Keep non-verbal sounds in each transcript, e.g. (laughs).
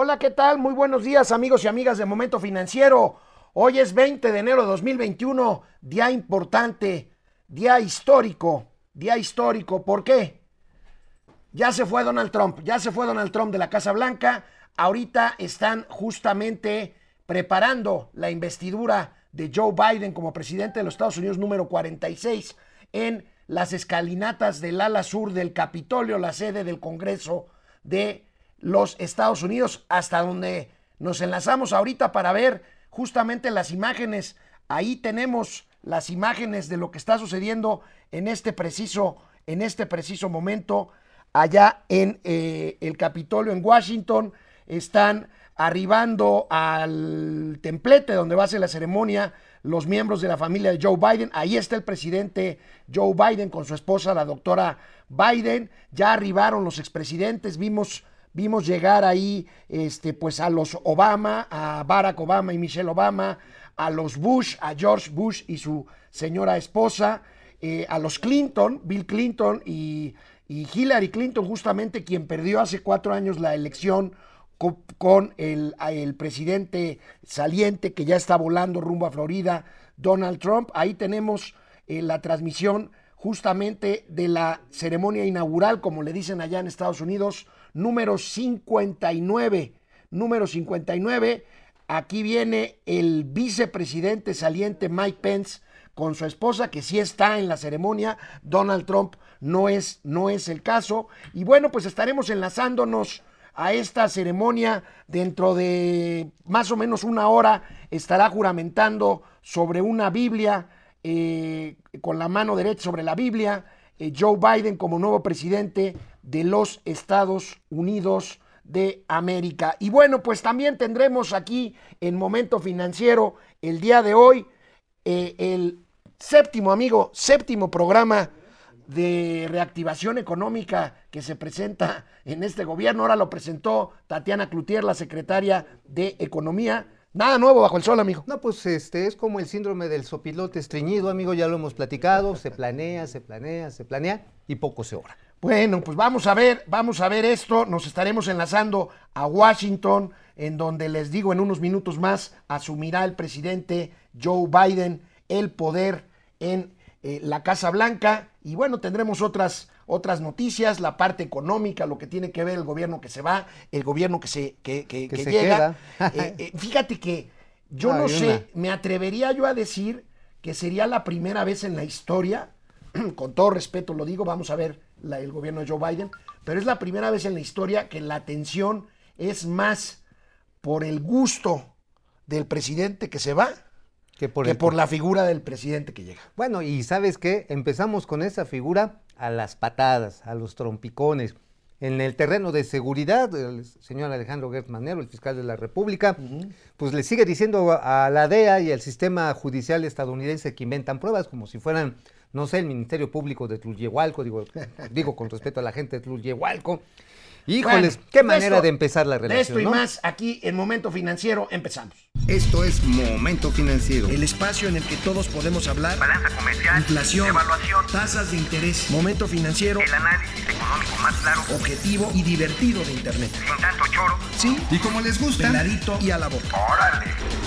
Hola, ¿qué tal? Muy buenos días, amigos y amigas de Momento Financiero. Hoy es 20 de enero de 2021, día importante, día histórico, día histórico. ¿Por qué? Ya se fue Donald Trump, ya se fue Donald Trump de la Casa Blanca. Ahorita están justamente preparando la investidura de Joe Biden como presidente de los Estados Unidos número 46 en las escalinatas del ala sur del Capitolio, la sede del Congreso de los Estados Unidos, hasta donde nos enlazamos ahorita para ver justamente las imágenes. Ahí tenemos las imágenes de lo que está sucediendo en este preciso, en este preciso momento allá en eh, el Capitolio en Washington. Están arribando al templete donde va a ser la ceremonia los miembros de la familia de Joe Biden. Ahí está el presidente Joe Biden con su esposa, la doctora Biden. Ya arribaron los expresidentes, vimos, vimos llegar ahí este, pues a los Obama, a Barack Obama y Michelle Obama, a los Bush, a George Bush y su señora esposa, eh, a los Clinton, Bill Clinton y, y Hillary Clinton, justamente quien perdió hace cuatro años la elección con, el, el, presidente saliente que ya está volando rumbo a Florida, Donald Trump. Ahí tenemos eh, la transmisión justamente de la ceremonia inaugural, como le dicen allá en Estados Unidos, número 59. Número 59. Aquí viene el vicepresidente saliente Mike Pence con su esposa, que sí está en la ceremonia. Donald Trump no es, no es el caso. Y bueno, pues estaremos enlazándonos a esta ceremonia. Dentro de más o menos una hora estará juramentando sobre una Biblia, eh, con la mano derecha sobre la Biblia, eh, Joe Biden como nuevo presidente de los Estados Unidos de América. Y bueno, pues también tendremos aquí en Momento Financiero el día de hoy eh, el séptimo, amigo, séptimo programa de reactivación económica que se presenta en este gobierno. Ahora lo presentó Tatiana Cloutier, la secretaria de Economía. Nada nuevo bajo el sol, amigo. No, pues este es como el síndrome del sopilote estreñido, amigo, ya lo hemos platicado, se planea, se planea, se planea y poco se obra. Bueno, pues vamos a ver, vamos a ver esto, nos estaremos enlazando a Washington, en donde les digo en unos minutos más asumirá el presidente Joe Biden el poder en eh, la Casa Blanca. Y bueno, tendremos otras, otras noticias, la parte económica, lo que tiene que ver el gobierno que se va, el gobierno que se, que, que, llega. Eh, eh, fíjate que yo no sé, me atrevería yo a decir que sería la primera vez en la historia, (clears throat) con todo respeto lo digo, vamos a ver el gobierno de Joe Biden, pero es la primera vez en la historia que la atención es más por el gusto del presidente que se va que por, la figura del presidente que llega. Bueno, y sabes qué, empezamos con esa figura a las patadas, a los trompicones. En el terreno de seguridad, el señor Alejandro Gertz Manero, el fiscal de la República, pues le sigue diciendo a la DEA y al sistema judicial estadounidense que inventan pruebas como si fueran, no sé, el Ministerio Público de Tlulyehualco, digo, (laughs) digo con respeto a la gente de Tlulyehualco, Híjoles, qué manera de empezar la relación. esto y más aquí en Momento Financiero empezamos. Esto es Momento Financiero. El espacio en el que todos podemos hablar. Balanza comercial. Inflación. Evaluación. Tasas de interés. Momento Financiero. El análisis económico más claro. Objetivo y divertido de Internet. Sin tanto choro. Sí. Y como les gusta. Peladito y a la boca. Órale.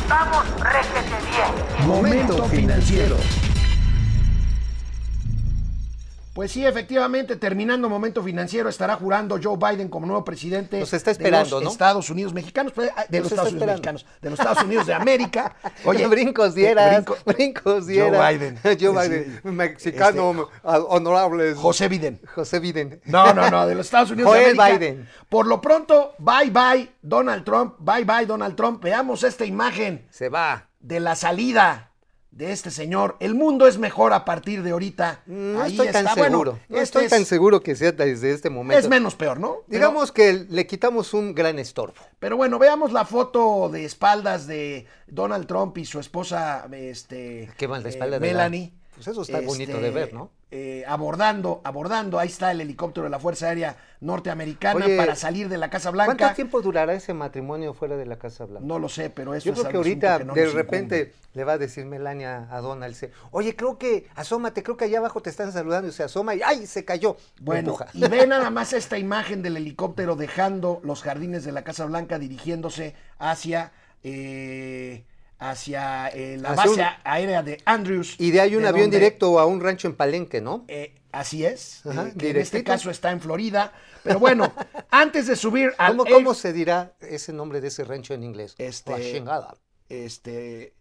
Vamos, réjete bien. Momento Financiero. Pues sí, efectivamente, terminando momento financiero, estará jurando Joe Biden como nuevo presidente de los Estados Unidos mexicanos, pues, de los Estados Unidos mexicanos, de los Estados Unidos de América. Oye, brincos dieras, brincos dieras. Joe Biden. Joe Biden, mexicano este, honorable. José Biden. José Biden. No, no, no, de los Estados Unidos de América. Biden. Por lo pronto, bye bye Donald Trump, bye bye Donald Trump. Veamos esta imagen. Se va. De la salida de este señor. El mundo es mejor a partir de ahorita. No estoy tan seguro. no estoy tan seguro que sea desde este momento. Es menos peor, ¿no? Digamos que le quitamos un gran estorbo. Pero bueno, veamos la foto de espaldas de Donald Trump y su esposa, este, ¿Qué más de espaldas Melanie. Pues eso está bonito de ver, ¿no? eh, abordando, abordando, ahí está el helicóptero de la Fuerza Aérea Norteamericana Oye, para salir de la Casa Blanca. ¿Cuánto tiempo durará ese matrimonio fuera de la Casa Blanca? No lo sé, pero eso Yo es creo que ahorita que no de repente incumbe. le va a decir Melania a Donald, oye, creo que, asómate, creo que allá abajo te están saludando y se asoma y ¡ay! se cayó. Bueno, empuja. y ve (laughs) nada más esta imagen del helicóptero dejando los jardines de la Casa Blanca dirigiéndose hacia eh, hacia eh, la Hacia base un- aérea de Andrews. Y de ahí un de avión donde, directo a un rancho en Palenque, ¿no? eh, así es, Ajá, eh, que en este caso está en Florida. Pero bueno, (laughs) antes de subir al ¿Cómo, Air- cómo se dirá ese nombre de ese rancho en inglés? Este- La chingada. este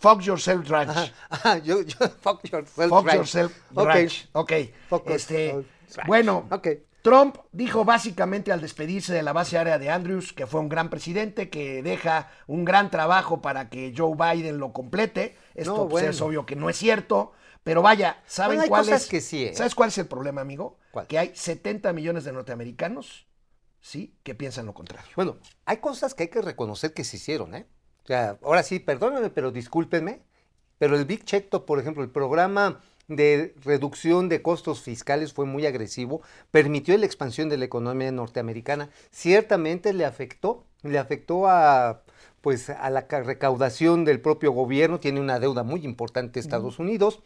Fuck Yourself Ranch. Ajá, ajá, yo, yo, (laughs) fuck yourself. Fuck ranch. Yourself Ok, Ranch. Ok. Fuck Este, yourself bueno, Ok. Trump dijo básicamente al despedirse de la base aérea de Andrews que fue un gran presidente, que deja un gran trabajo para que Joe Biden lo complete. Esto No, pues, es obvio que no es cierto, pero vaya, ¿saben Bueno, cuál es? que sí, ¿eh? ¿Sabes cuál es el problema, amigo? ¿Cuál? Que hay 70 millones de norteamericanos, sí, que piensan lo contrario. Bueno, hay cosas que hay que reconocer que se hicieron, ¿eh? O sea, ahora sí, perdónenme, pero discúlpenme, pero el Big Check, por ejemplo, el programa de reducción de costos fiscales fue muy agresivo, permitió la expansión de la economía norteamericana, ciertamente le afectó, le afectó a pues a la ca- recaudación del propio gobierno, tiene una deuda muy importante Estados Unidos.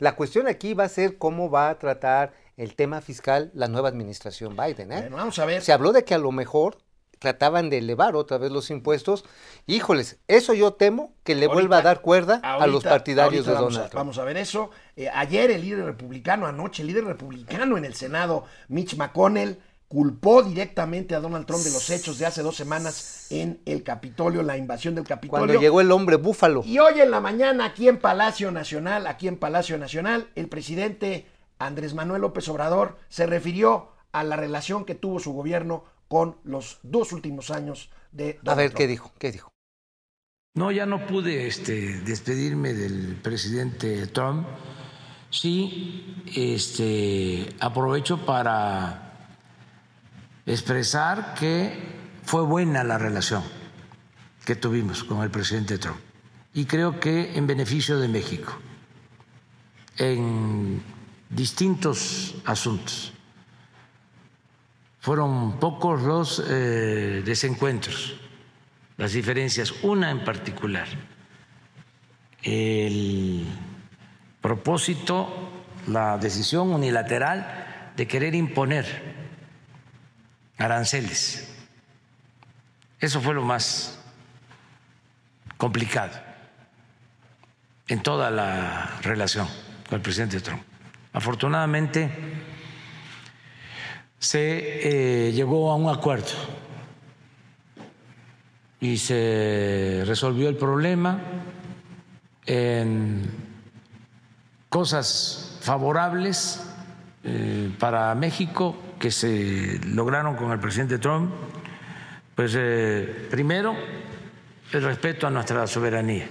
La cuestión aquí va a ser cómo va a tratar el tema fiscal la nueva administración Biden, ¿eh? Bueno, vamos a ver. Se habló de que a lo mejor trataban de elevar otra vez los impuestos. Híjoles, eso yo temo que le vuelva a dar cuerda a los partidarios de Donald Trump. Vamos a ver eso. Eh, ayer el líder republicano, anoche el líder republicano en el Senado, Mitch McConnell, culpó directamente a Donald Trump de los hechos de hace dos semanas en el Capitolio, la invasión del Capitolio. Cuando llegó el hombre búfalo. Y hoy en la mañana, aquí en Palacio Nacional, aquí en Palacio Nacional, el presidente Andrés Manuel López Obrador se refirió a la relación que tuvo su gobierno con los dos últimos años de Donald A ver, Trump. ¿qué dijo? ¿Qué dijo? No, ya no pude este, despedirme del presidente Trump. Sí, este, aprovecho para expresar que fue buena la relación que tuvimos con el presidente Trump y creo que en beneficio de México en distintos asuntos. Fueron pocos los eh, desencuentros, las diferencias, una en particular, el propósito, la decisión unilateral de querer imponer aranceles. Eso fue lo más complicado en toda la relación con el presidente Trump. Afortunadamente se eh, llegó a un acuerdo y se resolvió el problema en cosas favorables eh, para México que se lograron con el presidente Trump. Pues eh, primero, el respeto a nuestra soberanía.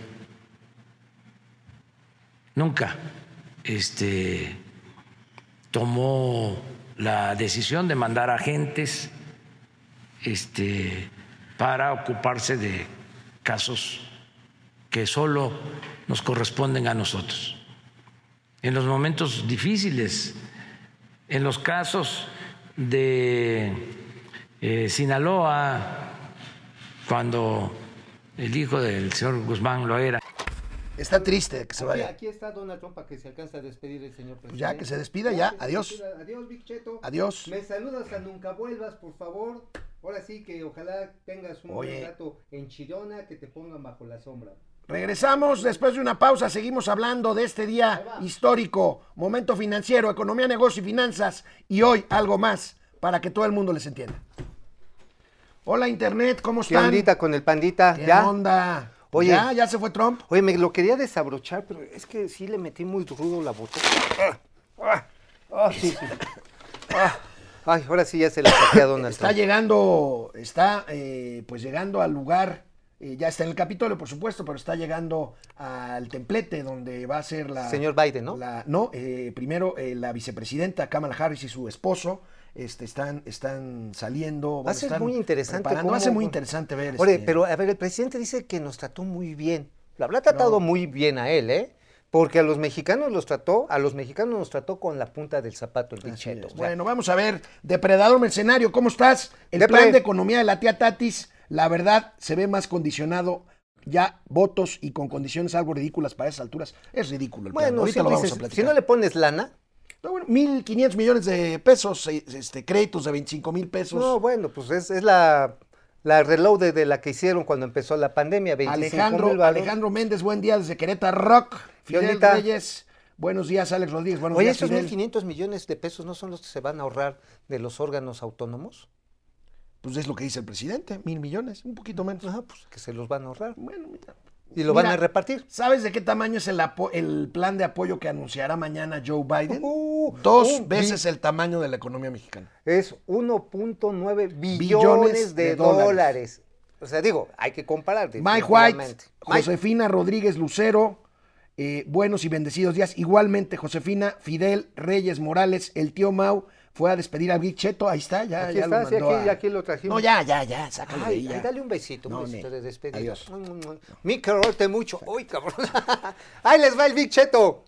Nunca este, tomó la decisión de mandar agentes este, para ocuparse de casos que solo nos corresponden a nosotros. En los momentos difíciles, en los casos de eh, Sinaloa, cuando el hijo del señor Guzmán lo era. Está triste que se Aquí, vaya. aquí está Donald Trump para que se alcance a despedir el señor presidente. Pues ya, que se despida, ya. se Adiós. despida. Adiós, Big Cheto. Adiós. Me saludas a nunca vuelvas, por favor. Ahora sí que ojalá tengas un Oye. rato en Chirona, que te pongan bajo la sombra. Regresamos después de una pausa, seguimos hablando de este día histórico, momento financiero, economía, negocio y finanzas, y hoy algo más para que todo el mundo les entienda. Hola Internet, ¿cómo ¿Qué están? ondita con el pandita? ¿Qué ¿Ya? onda? Oye. ¿Ya? ¿Ya se fue Trump? Oye, me lo quería desabrochar, pero es que sí le metí muy rudo la botella. Ah, ah, ah, sí, sí. Ah, ay, ahora sí ya se le saqué a Donald Está Trump. llegando, está eh, pues llegando al lugar, eh, ya está en el Capitolio, por supuesto, pero está llegando al templete donde va a ser la... Señor Biden, ¿no? la- no, eh, primero eh, la vicepresidenta Kamala Harris y su esposo este, están, están saliendo. Va a ser muy interesante. preparando. Va a cómo- ser muy interesante ver. Oye, este, pero a ver, el presidente dice que nos trató muy bien. Lo habrá tratado No. muy bien a él, ¿eh? Porque a los mexicanos los trató, a los mexicanos nos trató con la punta del zapato el Big Así Cheto. es. O sea, Bueno, vamos a ver. Depredador Mercenario, ¿cómo estás? El Depre. plan de economía de la tía Tatis, la verdad, se ve más condicionado. Ya votos y con condiciones algo ridículas para esas alturas. Es ridículo el plan. bueno, Ahorita lo vamos si no le pones lana, No, bueno, 1.500 millones de pesos, este, créditos de 25 mil pesos. no, bueno, pues es, es la, la reload de, de la que hicieron cuando empezó la pandemia, 25 Alejandro. Alejandro Méndez, buen día desde Querétaro Rock. Fidel? Reyes, buenos días, Alex Rodríguez, buenos Oye, días, esos Fidel. 1.500 millones de pesos no son los que se van a ahorrar de los órganos autónomos. Pues es lo que dice el presidente, mil millones, un poquito menos. Ajá, pues que se los van a ahorrar. Bueno, mira. Y lo van a repartir. ¿Sabes de qué tamaño es el, el plan de apoyo que anunciará mañana Joe Biden? Uh, Dos veces el tamaño de la economía mexicana. Es 1.9 billones, Billones de, de dólares. dólares. O sea, digo, hay que comparar. Mike White. Mike, Josefina Rodríguez Lucero, eh, buenos y bendecidos días. Igualmente, Josefina, Fidel Reyes Morales, el tío Mau fue a despedir a Big Cheto. Ahí está, ya, Aquí ya está, lo sí, mandó aquí- a- aquí lo trajimos. No, ya, ya, ya, sácalo de Ay, ahí, ya. dale un besito, un No, besito ne. de despedida. Adiós. Mi quererte mucho. Uy, cabrón. (laughs) Ahí les va el Big Cheto.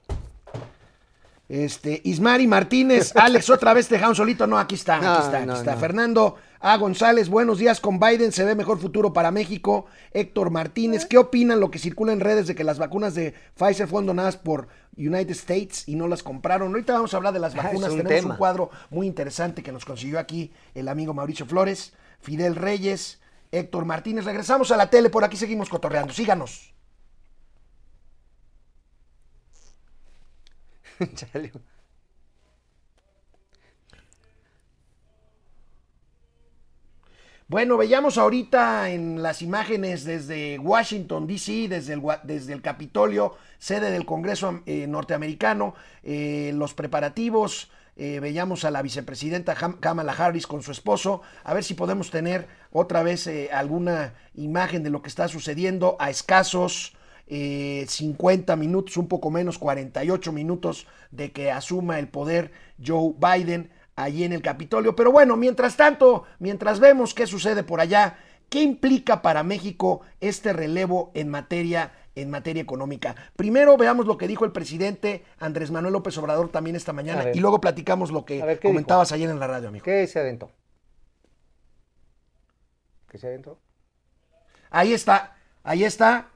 Este, Ismari Martínez, Alex, otra vez te dejaron solito. No, aquí está, (laughs) No, aquí está, aquí no, está. no. Fernando A. González, buenos días. Con Biden se ve mejor futuro para México. Héctor Martínez, ¿qué opinan lo que circula en redes de que las vacunas de Pfizer fueron donadas por United States y no las compraron? Ahorita vamos a hablar de las Ah, vacunas. un Tenemos tema. un cuadro muy interesante que nos consiguió aquí el amigo Mauricio Flores, Fidel Reyes, Héctor Martínez. Regresamos a la tele, por aquí seguimos cotorreando. Síganos. (laughs) Chale. Bueno, veíamos ahorita en las imágenes desde Washington, D.C., desde el, desde el Capitolio, sede del Congreso eh, norteamericano, eh, los preparativos. eh, veíamos a la vicepresidenta Kamala Harris con su esposo. A ver si podemos tener otra vez alguna imagen de lo que está sucediendo a escasos eh, 50 minutos, un poco menos, 48 minutos de que asuma el poder Joe Biden allí en el Capitolio. Pero bueno, mientras tanto, mientras vemos qué sucede por allá, ¿qué implica para México este relevo en materia en materia económica? Primero veamos lo que dijo el presidente Andrés Manuel López Obrador también esta mañana ver. y luego platicamos lo que A ver, ¿qué comentabas ayer en la radio, amigo. ¿Qué se aventó? ¿Qué se aventó? Ahí está, ahí está,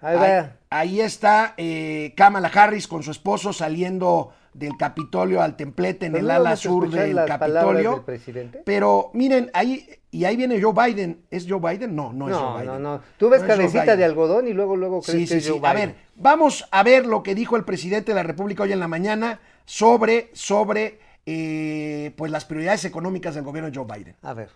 Ahí Ahí, ahí está eh, Kamala Harris con su esposo saliendo del Capitolio al templete en el no ala sur del las Capitolio. del presidente. Pero miren, ahí y ahí viene Joe Biden. ¿Es Joe Biden? No, no, es No, Joe no, Biden. no. Tú ves No es Joe cabecita de algodón y luego, luego crees Sí, que sí, es sí. Joe A ver, vamos a ver lo que dijo el presidente de la República hoy en la mañana sobre, sobre eh, pues las prioridades económicas del gobierno de Joe Biden. A ver.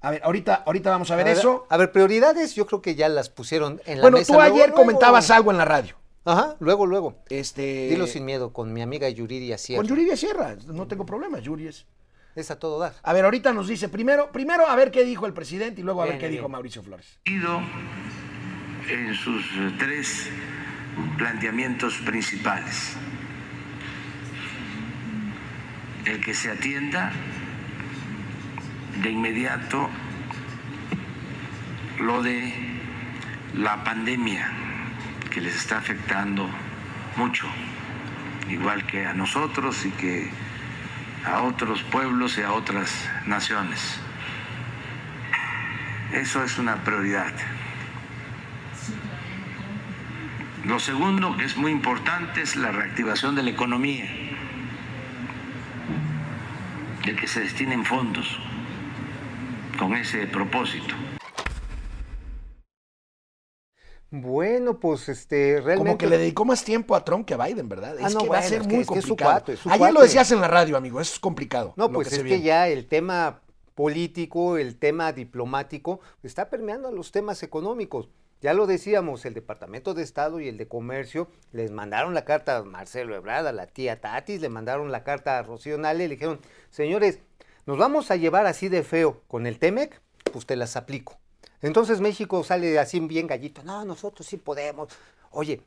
A ver, ahorita, ahorita vamos a ver eso. A ver, prioridades yo creo que ya las pusieron en la Bueno, mesa. tú ayer luego. comentabas algo en la radio. Ajá, luego, luego. Este, Dilo sin miedo, con mi amiga Yuridia Sierra. Con Yuridia Sierra, no tengo problema, Yuri es. Es a todo dar. A ver, ahorita nos dice, primero, primero a ver qué dijo el presidente y luego a ver qué bien. dijo Mauricio Flores. ido en sus eh, tres planteamientos principales. El que se atienda de inmediato lo de la pandemia que les está afectando mucho, igual que a nosotros y que a otros pueblos y a otras naciones. Eso es una prioridad. Lo segundo, que es muy importante, es la reactivación de la economía, de que se destinen fondos con ese propósito. Bueno, pues este, realmente. Como que le dedicó más tiempo a Trump que a Biden, ¿verdad? Ah, es no, que va a ser es que- muy es que es su complicado. es su Ayer lo decías en la radio, amigo, es complicado. No, pues es que viene. ya el tema político, el tema diplomático, está permeando a los temas económicos. Ya lo decíamos, el Departamento de Estado y el de Comercio les mandaron la carta a Marcelo Ebrard, a la tía Tatis, le mandaron la carta a Rocío Nale, le dijeron, señores, nos vamos a llevar así de feo con el TEMEC, pues te las aplico. Entonces México sale así bien gallito, no, nosotros sí podemos. Oye,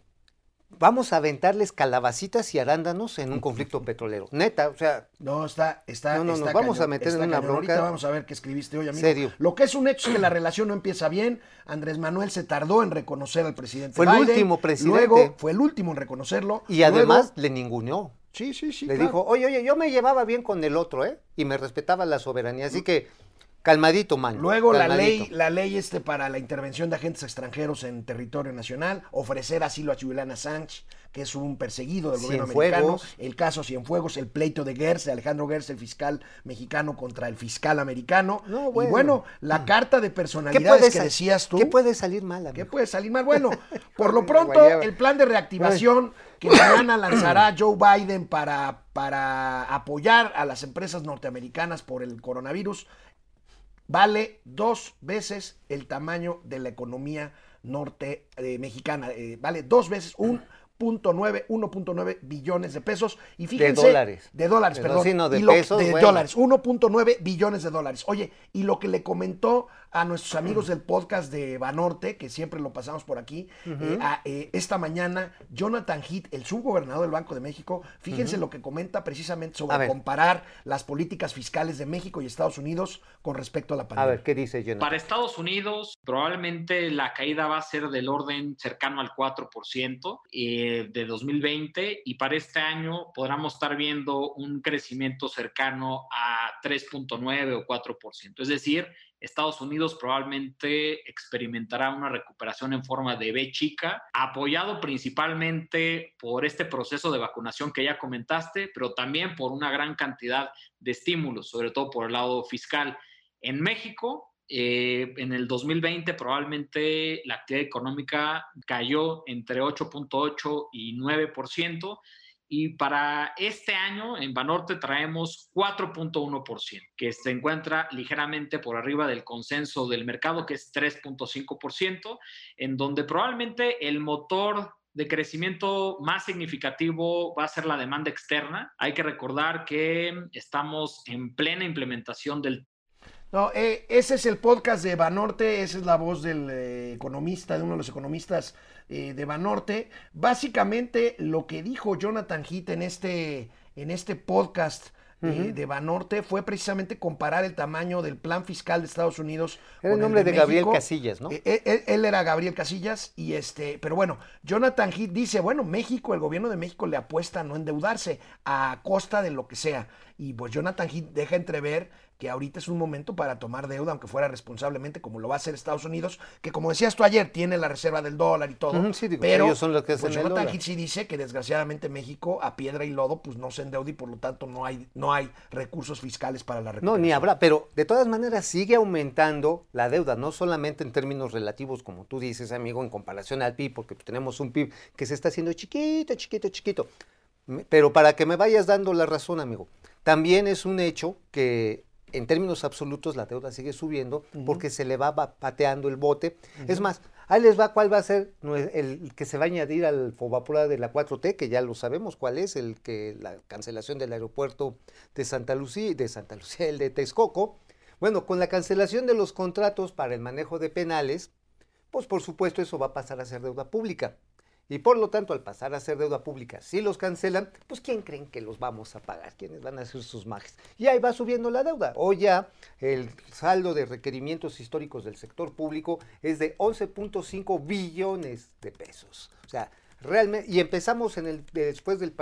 vamos a aventarles calabacitas y arándanos en un conflicto (laughs) petrolero. Neta, o sea, No, está, está. No, no, está nos vamos a meter en una cañón. Ahorita bronca. vamos a ver qué escribiste hoy, amigo. Serio. Lo que es un hecho es que la relación no empieza bien. Andrés Manuel se tardó en reconocer al presidente. Fue el último presidente. Luego fue el último en reconocerlo. y además le ninguneó. sí, sí, sí. le claro. dijo, oye, oye, yo me llevaba bien con el otro, ¿eh? Y me respetaba la soberanía. Así que, calmadito, man. Luego la ley, la ley este para la intervención de agentes extranjeros en territorio nacional, ofrecer asilo a Julian Assange, que es un perseguido del gobierno americano, el caso Cienfuegos, el pleito de Gers, de Alejandro Gers, el fiscal mexicano contra el fiscal americano. No, Y bueno. bueno, la carta de ¿Qué personalidades que sal- decías tú. ¿Qué puede salir mal, ¿Qué puede salir mal? Bueno, (laughs) por lo pronto, el plan de reactivación que mañana (clears throat) lanzará Joe Biden para, para apoyar a las empresas norteamericanas por el coronavirus vale dos veces el tamaño de la economía norte eh, mexicana. Eh, vale dos veces un punto nueve, 1.9 billones de pesos. Y fíjense. dólares. De dólares, De- perdón. sí, no, de Y lo- pesos, de bueno. dólares. 1.9 billones de dólares. Oye, y lo que le comentó a nuestros amigos del podcast de Banorte, que siempre lo pasamos por aquí, eh, a, eh, esta mañana, Jonathan Heath, el subgobernador del Banco de México, fíjense lo que comenta precisamente A sobre comparar las políticas fiscales de México y Estados Unidos con respecto a la A pandemia. ver, ¿qué dice Jonathan? Para Estados Unidos, probablemente la caída va a ser del orden cercano al 4% eh, de 2020 y para este año podríamos estar viendo un crecimiento cercano a 3.9 o 4%. Es decir, Estados Unidos probablemente experimentará una recuperación en forma de B chica, apoyado principalmente por este proceso de vacunación que ya comentaste, pero también por una gran cantidad de estímulos, sobre todo por el lado fiscal. En México, eh, en el 2020 probablemente la actividad económica cayó entre 8.8 y 9%. Y para este año en Banorte traemos 4.1%, que se encuentra ligeramente por arriba del consenso del mercado, que es 3.5%, en donde probablemente el motor de crecimiento más significativo va a ser la demanda externa. Hay que recordar que estamos en plena implementación del No, eh, ese es el podcast de Banorte, esa es la voz del eh, economista, de uno de los economistas eh, de Banorte. Básicamente lo que dijo Jonathan Heath en este, en este podcast de Banorte fue precisamente comparar el tamaño del plan fiscal de Estados Unidos. Era el con nombre de Gabriel México. Casillas, ¿no? Él era Gabriel Casillas y este, pero bueno, Jonathan Heath dice, bueno, México, el gobierno de México le apuesta a no endeudarse a costa de lo que sea. Y pues Jonathan Heath deja entrever que ahorita es un momento para tomar deuda, aunque fuera responsablemente, como lo va a hacer Estados Unidos, que como decías tú ayer, tiene la reserva del dólar y todo. Ujú, sí, digo, pero ellos son los que hacen pues el dólar. Sí dice que desgraciadamente México a piedra y lodo pues no se endeuda y por lo tanto no hay, no hay recursos fiscales para la No, recuperación. ni habrá, pero de todas maneras sigue aumentando la deuda, no solamente en términos relativos, como tú dices, amigo, en comparación al PIB, porque tenemos un PIB que se está haciendo chiquito, chiquito, chiquito. Pero para que me vayas dando la razón, amigo, también es un hecho que en términos absolutos la deuda sigue subiendo porque se le va pateando el bote. Es más, ahí les va cuál va a ser el que se va a añadir al Fobapura de la 4T, que ya lo sabemos cuál es, el que la cancelación del aeropuerto de Santa Lucía, de Santa Lucía, el de Texcoco. Bueno, con la cancelación de los contratos para el manejo de penales, pues por supuesto eso va a pasar a ser deuda pública. Y por lo tanto, al pasar a ser deuda pública, si los cancelan, pues ¿quién creen que los vamos a pagar? ¿Quiénes van a hacer sus majes? Y ahí va subiendo la deuda. Hoy ya el saldo de requerimientos históricos del sector público es de 11.5 billones de pesos. O sea, realmente, y empezamos en el, después del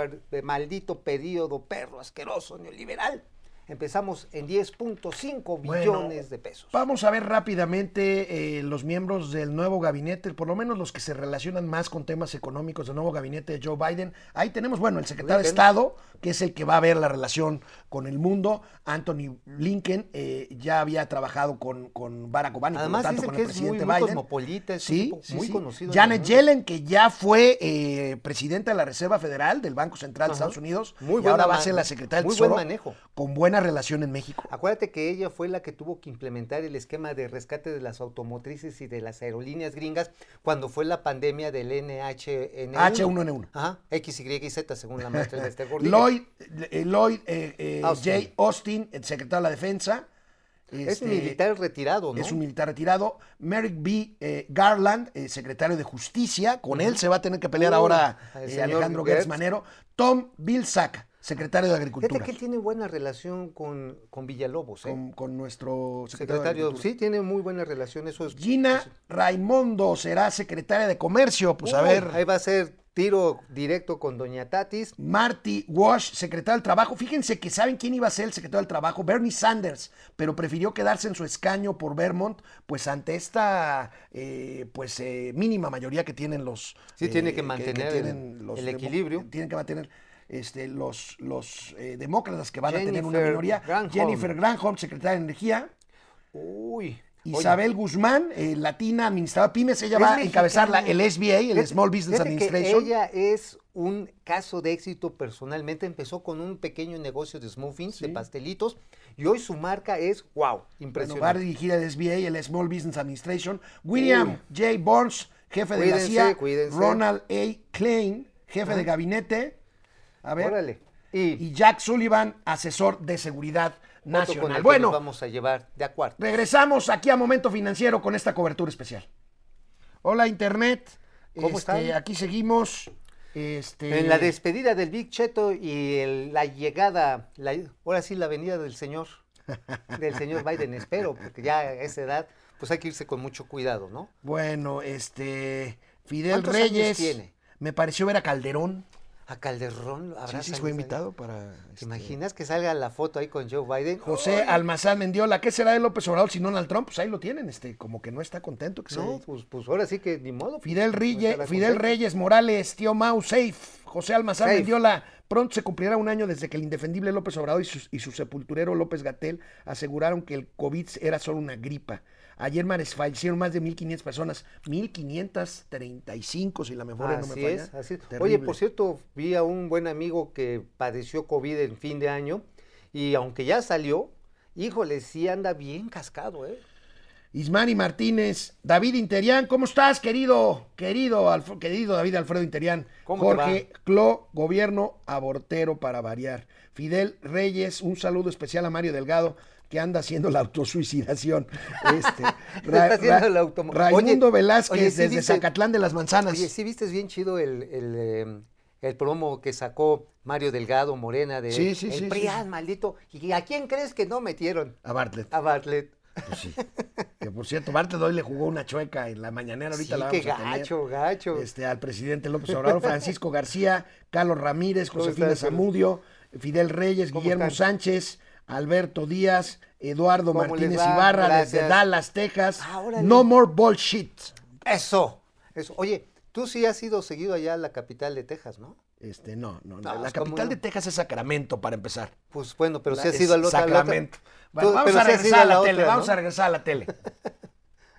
maldito periodo perro asqueroso neoliberal, empezamos en 10.5 Bueno, billones de pesos. Vamos a ver rápidamente eh, los miembros del nuevo gabinete, por lo menos los que se relacionan más con temas económicos del nuevo gabinete de Joe Biden. Ahí tenemos, bueno, el secretario de. Estado, que es el que va a ver la relación con el mundo. Anthony Blinken eh, ya había trabajado con, con Barack Obama Además, por lo tanto con que el es muy- presidente muy Biden. cosmopolita, es sí, tipo sí, muy sí. conocido Janet. Yellen, que ya fue eh, presidenta de la Reserva Federal del Banco Central de. Estados Unidos, Muy y ahora va a ser la secretaria del muy buen Tesoro manejo. con buena relación en México. Acuérdate que ella fue la que tuvo que implementar el esquema de rescate de las automotrices y de las aerolíneas gringas cuando fue la pandemia del NHN1. H1N1. Ajá, X, Y y Z, según la maestra de este (laughs) gordillo. Lloyd, eh, Lloyd eh, eh, Austin. J. Austin, el secretario de la Defensa, Es Este, militar retirado, ¿no? Es un militar retirado. Merrick B. eh, Garland, eh, secretario de Justicia. Con él se va a tener que pelear Uh, ahora eh, Alejandro. Gertz Manero. Tom Vilsack, secretario de Fíjate Agricultura. que él tiene buena relación con, con Villalobos, ¿eh? Con, con nuestro secretario, de Secretario, Agricultura. sí, tiene muy buena relación. Eso es. Gina Raimondo será secretaria de Comercio. Pues a ver. Ahí va a ser tiro directo con Doña Tatis. Marty Walsh, secretario del Trabajo. Fíjense que saben quién iba a ser el secretario del Trabajo, Bernie Sanders, pero prefirió quedarse en su escaño por Vermont, pues ante esta eh, pues eh, mínima mayoría que tienen los. Sí, eh, tiene que mantener el- equilibrio. Tienen que mantener. Este, los los eh, demócratas que van a tener una minoría. Granholm. Jennifer Granholm, secretaria de Energía. Uy. Isabel Guzmán, eh, latina, administradora pymes, ella va a encabezar la, el SBA, el Small Business que Administration. ella es un caso de éxito personalmente. Empezó con un pequeño negocio de smoothings, de pastelitos, y hoy su marca es wow, Bueno, va a impresionante. dirigir el SBA, el Small Business Administration. William J. Burns, jefe de la CIA. cuídense. Ronald A. Klein, jefe de gabinete. A ver. Órale. Y, Y Jack Sullivan, asesor de seguridad foto con nacional. el que Bueno, nos vamos a llevar de acuerdo. regresamos aquí a Momento Financiero con esta cobertura especial. Hola, Internet. ¿Cómo Este, están? Aquí seguimos. Este, En la despedida del Big Cheto y el- la llegada, la- ahora sí la venida del señor, (laughs) del señor Biden, espero, porque ya a esa edad, pues hay que irse con mucho cuidado, ¿no? Bueno, este. Fidel ¿Cuántos años Reyes. tiene? Me pareció ver a Calderón. A Calderón Sí, habrá sí, salido fue invitado para. ¿Te este, imaginas que salga la foto ahí con Joe Biden? José Almazán Mendiola, ¿qué será de López Obrador si no Donald Trump? Pues ahí lo tienen, este, como que no está contento. Que se- No, pues, pues ahora sí que ni modo. Fidel, pues, Rille- no estará Fidel. Reyes Morales, tío Mau, safe. José Almazán Safe. Mendiola, pronto se cumplirá un año desde que el indefendible López Obrador y su, y su sepulturero López Gatel aseguraron que el COVID era solo una gripa. Ayer mares- fallecieron más de 1.500 personas, 1.535 si la memoria no me Así falla. es, así es. Oye, por cierto, vi a un buen amigo que padeció COVID en fin de año y aunque ya salió, híjole, sí anda bien cascado, ¿eh? Ismani Martínez, David Interián, ¿cómo estás, querido? Querido, Alf- querido David Alfredo Interián. ¿Cómo Jorge Clo, gobierno abortero para variar. Fidel Reyes, un saludo especial a Mario Delgado, que anda haciendo la autosuicidación. (laughs) Este, Está haciendo Raimundo Oye, Velázquez, oye, sí desde viste- Zacatlán de las Manzanas. Oye, sí viste bien chido el, el, eh, el promo que sacó Mario Delgado Morena de Sí, sí, el PRIAN, maldito. ¿Y a quién crees que no metieron? A Bartlett. A Bartlett. Pues sí. Que por cierto, Bartlett hoy le jugó una chueca en la mañanera, ahorita Sí, la qué vamos a tener. gacho, gacho. Este, al presidente López Obrador, Francisco García, Carlos Ramírez, ¿Cómo Josefina? Zamudio, Fidel Reyes, ¿Cómo Guillermo están? Sánchez, Alberto Díaz, Eduardo ¿Cómo Martínez? Ibarra desde. Dallas, Texas. Ah, no more bullshit. Eso, eso. Oye, tú sí has ido seguido allá a la capital de Texas, ¿no? Este, no, no, no. La es como capital no. de Texas es Sacramento, para empezar. Pues bueno, pero sí has es ido al otro. Sacramento. Bueno, vamos pero a regresar a la tele, vamos a regresar a la tele.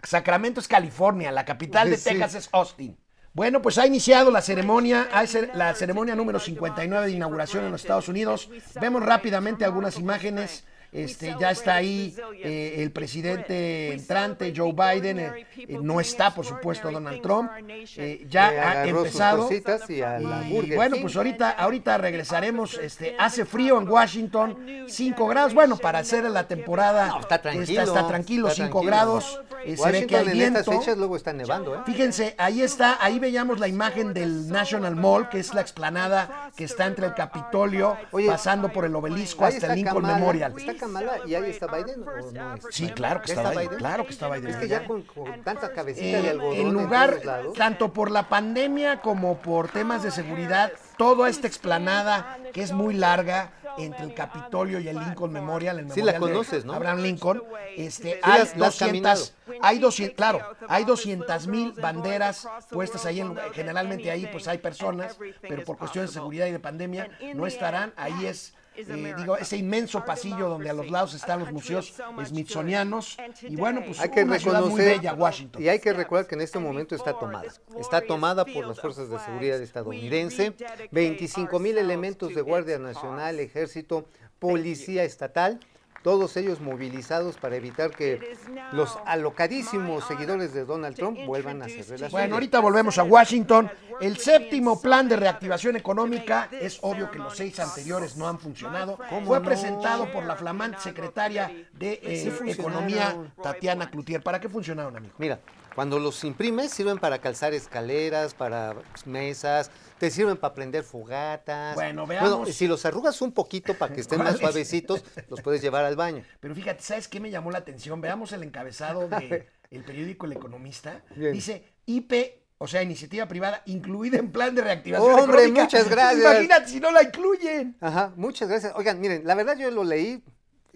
Sacramento es California, la capital de Sí. Texas es Austin. Bueno, pues ha iniciado la ceremonia, la ceremonia número 59 de inauguración en los Estados Unidos. Vemos rápidamente algunas imágenes. Este, ya está ahí eh, el presidente entrante, Joe Biden. eh, eh, no está, por supuesto, Donald Trump. Eh, ya Eh, ha empezado. cositas y a la Y bueno, pues ahorita, ahorita regresaremos. Este, hace frío en Washington, 5 grados. Bueno, para hacer la temporada. No, está tranquilo. Está, tranquilo, está 5 tranquilo. grados. eh, se ve que hay en estas viento. fechas luego está nevando, ¿eh? Fíjense, ahí está, ahí veíamos la imagen del National Mall, que es la explanada que está entre el Capitolio, Oye, pasando por el obelisco hasta el Lincoln Kamala, Memorial. ¿Está Kamala y ahí está Biden o no es? Sí, claro que ¿Ya está está Biden, Biden? claro que está Biden. Es que ya con, con tanta cabecita Eh, de algodón en lugar, tanto por la pandemia como por temas de seguridad, toda esta explanada que es muy larga entre el Capitolio y el Lincoln Memorial, el Sí, memorial la de conoces, ¿no? Abraham Lincoln, este, Sí, hay las- las has 200, hay 200, claro, hay 200 mil banderas puestas ahí, en, generalmente ahí pues hay personas, pero por cuestiones de seguridad y de pandemia no estarán, ahí es eh, digo, ese inmenso pasillo donde a los lados están los museos smithsonianos. Y bueno, pues Hay que una ciudad muy reconocer bella, Washington. y hay que recordar que en este momento está tomada. Está tomada por las fuerzas de seguridad estadounidense, 25 mil elementos de Guardia Nacional, Ejército, Policía Estatal, todos ellos movilizados para evitar que los alocadísimos seguidores de Donald Trump vuelvan a hacer relaciones. Bueno, ahorita volvemos a Washington. El séptimo plan de reactivación económica, es obvio que los seis anteriores no han funcionado. Fue no? presentado por la flamante secretaria de eh, Sí. Economía, Tatiana Cloutier. ¿Para qué funcionaron, amigo? Mira, cuando los imprimes sirven para calzar escaleras, para mesas, te sirven para prender fogatas. Bueno, veamos. si los arrugas un poquito para que estén más suavecitos, los puedes llevar al baño. Pero fíjate, ¿sabes qué me llamó la atención? Veamos el encabezado del (laughs) periódico El Economista. Bien. Dice IP, o sea, iniciativa privada incluida en plan de reactivación Hombre, económica. muchas gracias. Imagínate si no la incluyen. Ajá, muchas gracias. Oigan, miren, la verdad yo lo leí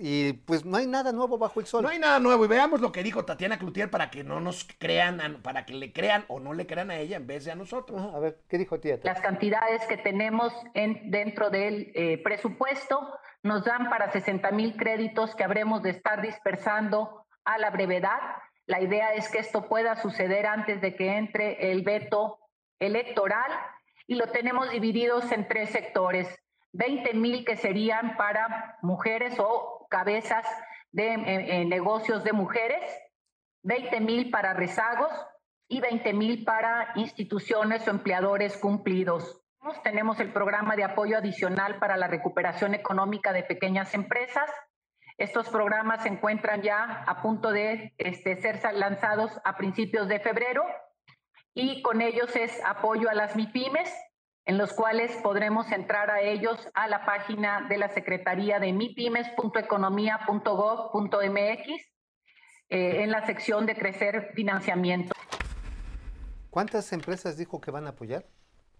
y pues no hay nada nuevo bajo el sol. No hay nada nuevo y veamos lo que dijo Tatiana Cloutier para que no nos crean, a- para que le crean o no le crean a ella en vez de a nosotros. Ajá, a ver, ¿qué dijo tía? Las cantidades que tenemos en, dentro del eh, presupuesto nos dan para 60 mil créditos que habremos de estar dispersando a la brevedad. La idea es que esto pueda suceder antes de que entre el veto electoral y lo tenemos divididos en tres sectores. 20 mil que serían para mujeres o cabezas de eh, eh, negocios de mujeres, 20 mil para rezagos y 20 mil para instituciones o empleadores cumplidos. Tenemos el programa de apoyo adicional para la recuperación económica de pequeñas empresas. Estos programas se encuentran ya a punto de este, ser lanzados a principios de febrero y con ellos es apoyo a las MIPIMES, en los cuales podremos entrar a ellos a la página de la Secretaría de mipymes.economía.gov.mx eh, en la sección de crecer financiamiento. ¿Cuántas empresas dijo que van a apoyar?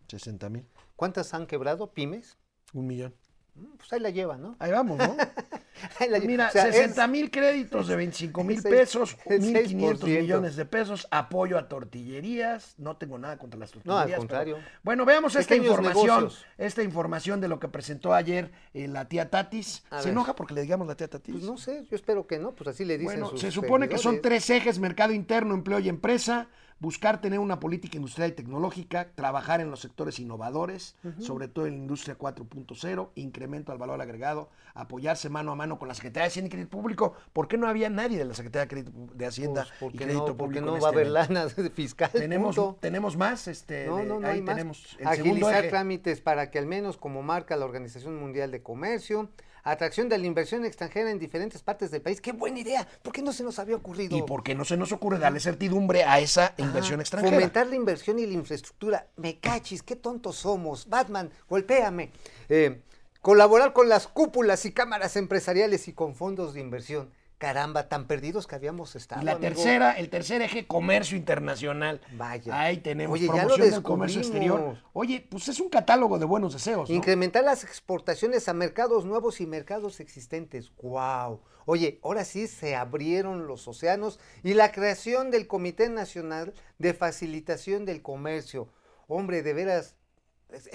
60 mil. ¿Cuántas han quebrado? ¿Pymes? Un millón. Mm, Pues ahí la llevan, ¿no? Ahí vamos, ¿no? (laughs) Ahí la lle- Mira, o sea, es- 60 mil créditos de 25 mil pesos, el 1.500 6%. millones de pesos, apoyo a tortillerías. No tengo nada contra las No, al tortillerías. pero- contrario. Bueno, veamos esta información. negocios. Esta información de lo que presentó ayer eh, la tía Tatis. A ¿Se ver. enoja porque le digamos la tía Tatis? Pues no sé, yo espero que no, pues así le dicen Bueno, sus se supone que son tres ejes, mercado interno, empleo y empresa, buscar tener una política industrial y tecnológica, trabajar en los sectores innovadores, sobre todo en la industria 4.0, incremento al valor agregado, apoyarse mano a mano con la Secretaría de Hacienda y Crédito Público. ¿Por qué no había nadie de la Secretaría de, Crédito de Hacienda Pues y Crédito no, porque no va a este haber lana fiscal. Tenemos, punto. tenemos más, este, No, no, no ahí hay más. tenemos el Agilizar trámites para que al menos como marca la Organización Mundial de Comercio, atracción de la inversión extranjera en diferentes partes del país. ¡Qué buena idea! ¿Por qué no se nos había ocurrido? ¿Y por qué no se nos ocurre darle certidumbre a esa inversión Ajá, extranjera? Fomentar la inversión y la infraestructura. Me cachis, qué tontos somos. Batman, golpéame. Eh, colaborar con las cúpulas y cámaras empresariales y con fondos de inversión. Caramba, tan perdidos que habíamos estado. Y la amigo. tercera, el tercer eje, comercio internacional. Vaya. Ahí tenemos Oye, promoción del comercio exterior. Oye, pues es un catálogo de buenos deseos. ¿no? Incrementar las exportaciones a mercados nuevos y mercados existentes. ¡Wow! Oye, ahora sí se abrieron los océanos y la creación del Comité Nacional de Facilitación del Comercio. Hombre, de veras,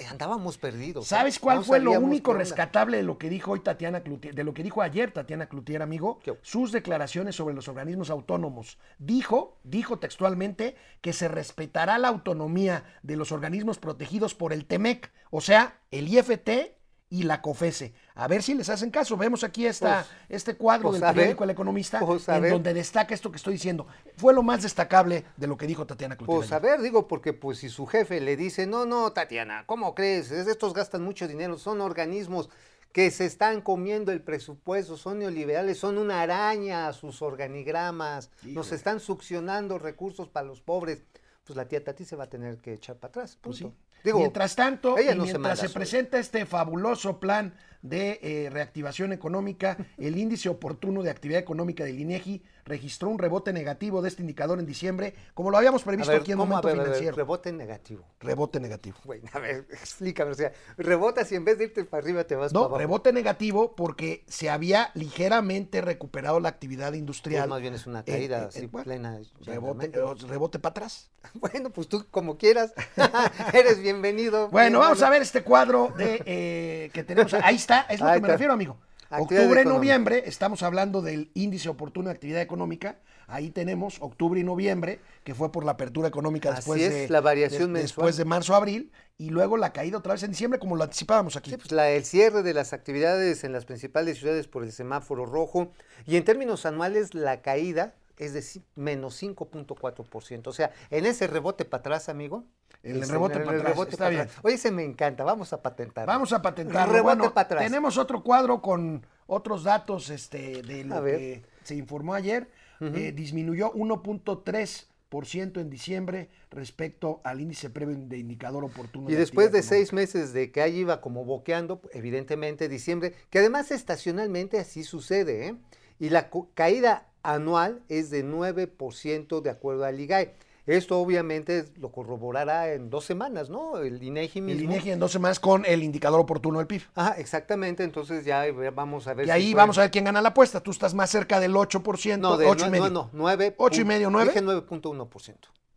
andábamos perdidos. ¿eh? ¿Sabes cuál No fue lo único rescatable de lo que dijo hoy Tatiana Cloutier, de lo que dijo ayer Tatiana Cloutier, amigo? ¿Qué? Sus declaraciones sobre los organismos autónomos. Dijo, dijo textualmente que se respetará la autonomía de los organismos protegidos por el TEMEC, o sea, el IFT y la COFESE. A ver si les hacen caso. Vemos aquí esta, este cuadro pues, del a ver, periódico El Economista, pues, en ver. donde destaca esto que estoy diciendo. Fue lo más destacable de lo que dijo Tatiana Cloutier. Pues a ver, digo, porque pues si su jefe le dice, no, no, Tatiana, ¿cómo crees? Es- Estos gastan mucho dinero, son organismos que se están comiendo el presupuesto, son neoliberales, son una araña a sus organigramas, nos están succionando recursos para los pobres. Pues la tía Tati se va a tener que echar para atrás. Pues sí. Digo, mientras tanto, ella se mientras manda se, presenta este fabuloso plan de eh, reactivación económica, el índice oportuno de actividad económica del INEGI registró un rebote negativo de este indicador en diciembre, como lo habíamos previsto ver, aquí en Momento ver, a ver, Financiero. rebote negativo. Rebote negativo. Bueno, a ver, (laughs) explícame, o sea, rebotas y en vez de irte para arriba te vas para No, abajo. rebote negativo porque se había ligeramente recuperado la actividad industrial. Pues más bien es una Eh, caída eh, así bueno, plena. Rebote, eh, rebote para atrás. (laughs) Bueno, pues tú como quieras. (laughs) Eres bienvenido. Bueno, vamos a ver este cuadro de eh, que tenemos. Ahí está, es lo Ahí que me está. refiero, amigo. Octubre, noviembre, estamos hablando del índice oportuno de actividad económica. Ahí tenemos octubre y noviembre, que fue por la apertura económica Así después, es, de, la variación de- después de marzo, abril, y luego la caída otra vez en diciembre, como lo anticipábamos aquí. Sí, pues la- el cierre de las actividades en las principales ciudades por el semáforo rojo y en términos anuales la caída es de menos 5.4%. O sea, en ese rebote para atrás, amigo. El rebote en para atrás, está para bien. atrás. Oye, ese me encanta, vamos a patentar. Vamos a patentarlo. Rebote Bueno, para atrás. tenemos otro cuadro con otros datos este, de lo que se informó ayer. Eh, disminuyó 1.3% en diciembre respecto al índice previo de indicador oportuno. Y después de seis meses de que ahí iba como boqueando, evidentemente diciembre, que además estacionalmente así sucede, ¿eh? Y la caída anual es de 9% de acuerdo al IGAE. Esto obviamente lo corroborará en dos semanas, ¿no? El INEGI El mismo. INEGI en 12 más con el indicador oportuno del PIB. Ajá, exactamente, entonces ya vamos a ver Y ahí vamos a ver quién gana la apuesta. Tú estás más cerca del 8%, No, de 8 y nue- medio. no, no, 9. ¿Ocho y medio, nueve? Dije 9.1%.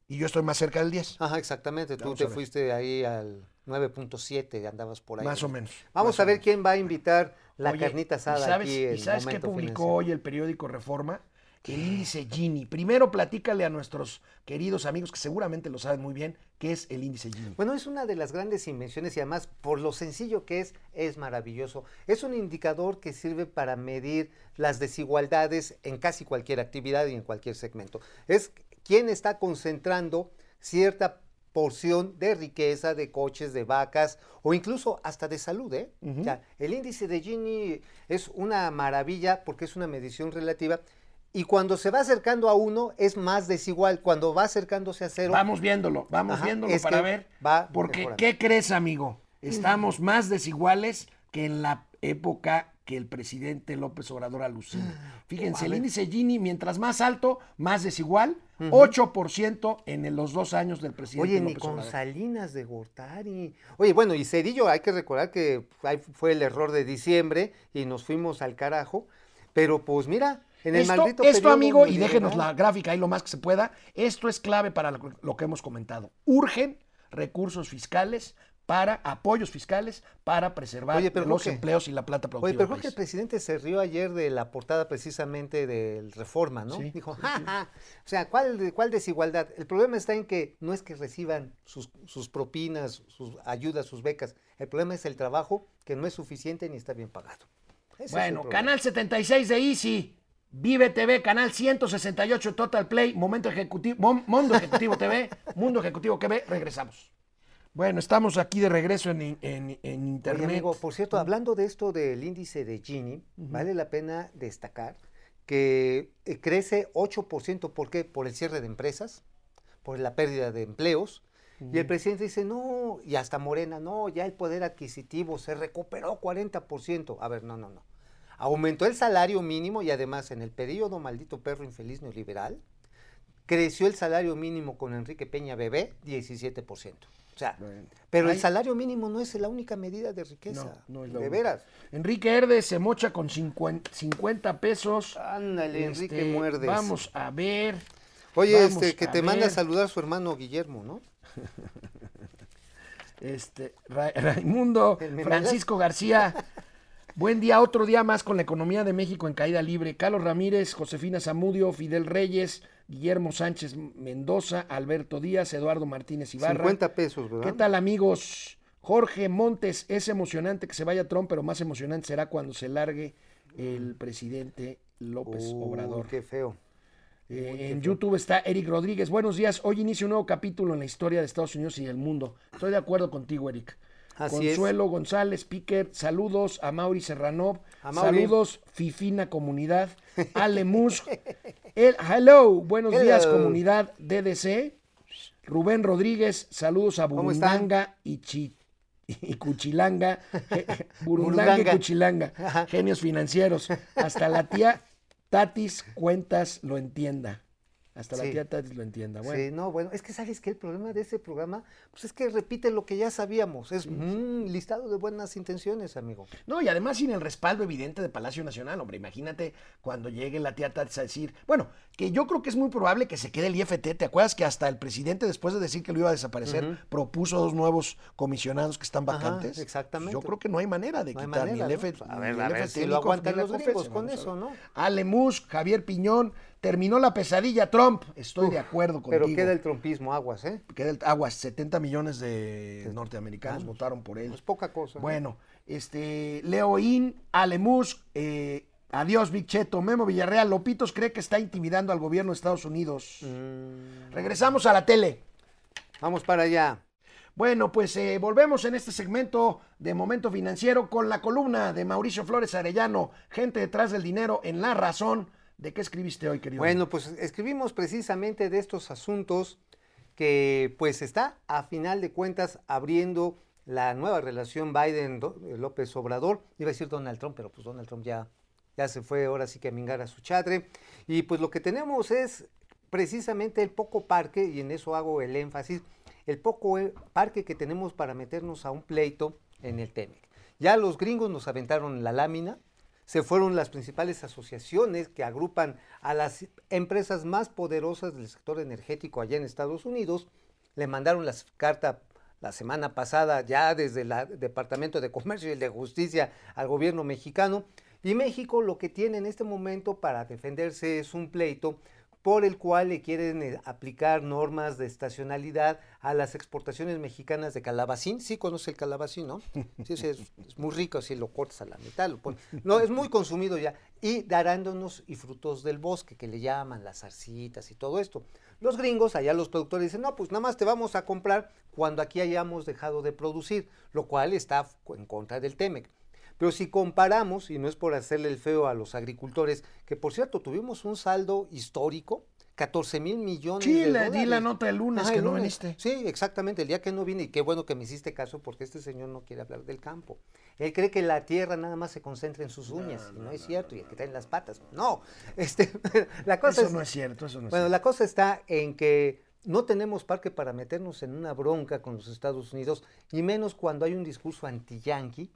Y yo estoy más cerca del 10. Ajá, exactamente, tú Vamos te a ver. fuiste ahí al 9.7, andabas por ahí. Más o menos. Vamos a ver menos. quién va a invitar la Oye, carnita asada ¿y sabes, aquí ¿Y sabes qué publicó Financiero. hoy el periódico Reforma? El índice Gini. Primero platícale a nuestros queridos amigos que seguramente lo saben muy bien, qué es el índice Gini. Bueno, es una de las grandes invenciones y además por lo sencillo que es, es maravilloso. Es un indicador que sirve para medir las desigualdades en casi cualquier actividad y en cualquier segmento. Es quien está concentrando cierta porción de riqueza, de coches, de vacas o incluso hasta de salud. ¿eh? O sea, el índice de Gini es una maravilla porque es una medición relativa y cuando se va acercando a uno es más desigual. Cuando va acercándose a cero, Vamos viéndolo, vamos Ajá, viéndolo para ver. va porque, mejorando. ¿qué crees, amigo? Estamos más desiguales que en la época que el presidente López Obrador alucina. Fíjense, el índice Gini, mientras más alto, más desigual, 8% en el- los dos años del presidente Oye, ni López con Obrador. Salinas de Gortari. Oye, bueno, y Cedillo, hay que recordar que ahí fue el error de diciembre y nos fuimos al carajo. Pero pues mira, en el esto, amigo, y déjenos la gráfica ahí lo más que se pueda, esto es clave para lo, lo que hemos comentado. Urgen recursos fiscales para apoyos fiscales para preservar Oye, pero los empleos y la plata productiva. Oye, pero creo que el presidente se rió ayer de la portada precisamente del Reforma, ¿no? Sí, Dijo, sí, "Ja, sí. ja". O sea, ¿cuál, ¿cuál desigualdad? El problema está en que no es que reciban sus, sus propinas, sus ayudas, sus becas. El problema es el trabajo que no es suficiente ni está bien pagado. Ese Bueno, canal 76 de Easy, Vive TV, canal 168 Total Play, Momento Ejecutivo, Mundo Ejecutivo TV, Mundo Ejecutivo TV, regresamos. Bueno, estamos aquí de regreso en, en- en Oye, internet. amigo, por cierto, hablando de esto del índice de Gini, vale la pena destacar que eh, crece 8%, ¿por qué? Por el cierre de empresas, por la pérdida de empleos. Y el presidente dice, no, y hasta Morena, no, ya el poder adquisitivo se recuperó 40%. A ver, no, no, no. Aumentó el salario mínimo y además en el periodo maldito perro infeliz neoliberal, creció el salario mínimo con Enrique Peña Bebé 17%. O sea, Bueno. pero el salario mínimo no es la única medida de riqueza. No, no es la de única. veras. Enrique Herde se mocha con 50, 50 pesos. Ándale, Enrique Este, Muerdes. Vamos a ver. Oye, vamos este, que te manda a saludar su hermano Guillermo, ¿no? (laughs) Este, Ra- Raimundo. (laughs) Francisco García. Buen día, otro día más con la economía de México en caída libre. Carlos Ramírez, Josefina Zamudio, Fidel Reyes, Guillermo Sánchez Mendoza, Alberto Díaz, Eduardo Martínez Ibarra. 50 pesos, ¿verdad? ¿Qué tal amigos? Jorge Montes, es emocionante que se vaya Trump, pero más emocionante será cuando se largue el presidente López Uy, Obrador. qué feo. Eh, en YouTube está Eric Rodríguez. Buenos días. Hoy inicia un nuevo capítulo en la historia de Estados Unidos y del mundo. Estoy de acuerdo contigo, Eric. Así es. Consuelo González, Piquer, saludos a Mauri Serranov, A Mauri. saludos Fifina Comunidad, Ale Musk, el, hello, buenos Hello. días comunidad DDC, Rubén Rodríguez, saludos a. Burundanga y, Chi- y Cuchilanga, (laughs) Burundanga y. Cuchilanga, genios financieros, hasta la tía Tatis Cuentas lo entienda. Hasta la tía Tatis lo entienda. Bueno. Sí, no, bueno, es que sabes que el problema de ese programa, pues es que repite lo que ya sabíamos. Es un listado de buenas intenciones, amigo. No, y además sin el respaldo evidente de Palacio Nacional, hombre, imagínate cuando llegue la tía Tatis a decir, bueno, que yo creo que es muy probable que se quede el IFT, ¿te acuerdas que hasta el presidente después de decir que lo iba a desaparecer, propuso dos nuevos comisionados que están Ajá, vacantes? exactamente. Yo creo que no hay manera de No quitar manera, ni el Pues, a ver, a ver si lo aguantan los gringos con eso. ¿no? Ale Musk, Javier Piñón, terminó la pesadilla Trump, estoy de acuerdo contigo. Pero queda el trompismo, aguas, ¿eh? Queda el- aguas, 70 millones de norteamericanos votaron por él. No es poca cosa. ¿no? Bueno, este, Leo In, Ale Musk, eh, adiós Big Cheto, Memo Villarreal, Lopitos cree que está intimidando al gobierno de Estados Unidos. Mm, Regresamos a la tele. vamos para allá. Bueno, pues eh, volvemos en este segmento de Momento Financiero con la columna de Mauricio Flores Arellano, gente detrás del dinero en La Razón. ¿De qué escribiste hoy, querido? Bueno, pues escribimos precisamente de estos asuntos que pues está a final de cuentas abriendo la nueva relación Biden-López Obrador. Iba a decir Donald Trump, pero pues Donald Trump ya, ya se fue ahora sí que a mingar a su chadre. Y pues lo que tenemos es precisamente el poco parque, y en eso hago el énfasis, el poco eh, parque que tenemos para meternos a un pleito en el TEMEC. Ya los gringos nos aventaron la lámina, se fueron las principales asociaciones que agrupan a las empresas más poderosas del sector energético allá en Estados Unidos, le mandaron la carta la semana pasada ya desde el Departamento de Comercio y de Justicia al gobierno mexicano, y México lo que tiene en este momento para defenderse es un pleito por el cual le quieren eh, aplicar normas de estacionalidad a las exportaciones mexicanas de calabacín. Sí conoce el calabacín, ¿no? (laughs) Sí, sí, es, es muy rico, si lo cortas a la mitad, lo pones. No, es muy consumido ya. Y de arándanos y frutos del bosque, que le llaman las arcitas y todo esto. Los gringos, allá los productores dicen, no, pues nada más te vamos a comprar cuando aquí hayamos dejado de producir, lo cual está en contra del TEMEC. Pero si comparamos, y no es por hacerle el feo a los agricultores, que por cierto tuvimos un saldo histórico, 14 mil millones Sí, de le dólares. di la nota el lunes que el no viniste. Sí, exactamente, el día que no vine, y qué bueno que me hiciste caso porque este señor no quiere hablar del campo. Él cree que la tierra nada más se concentra en sus uñas, y no, es cierto, y el que está en las patas. No, (laughs) este, la cosa Eso es, no es cierto, eso no es bueno, cierto. la cosa está en que no tenemos parque para meternos en una bronca con los Estados Unidos, y menos cuando hay un discurso anti-yanqui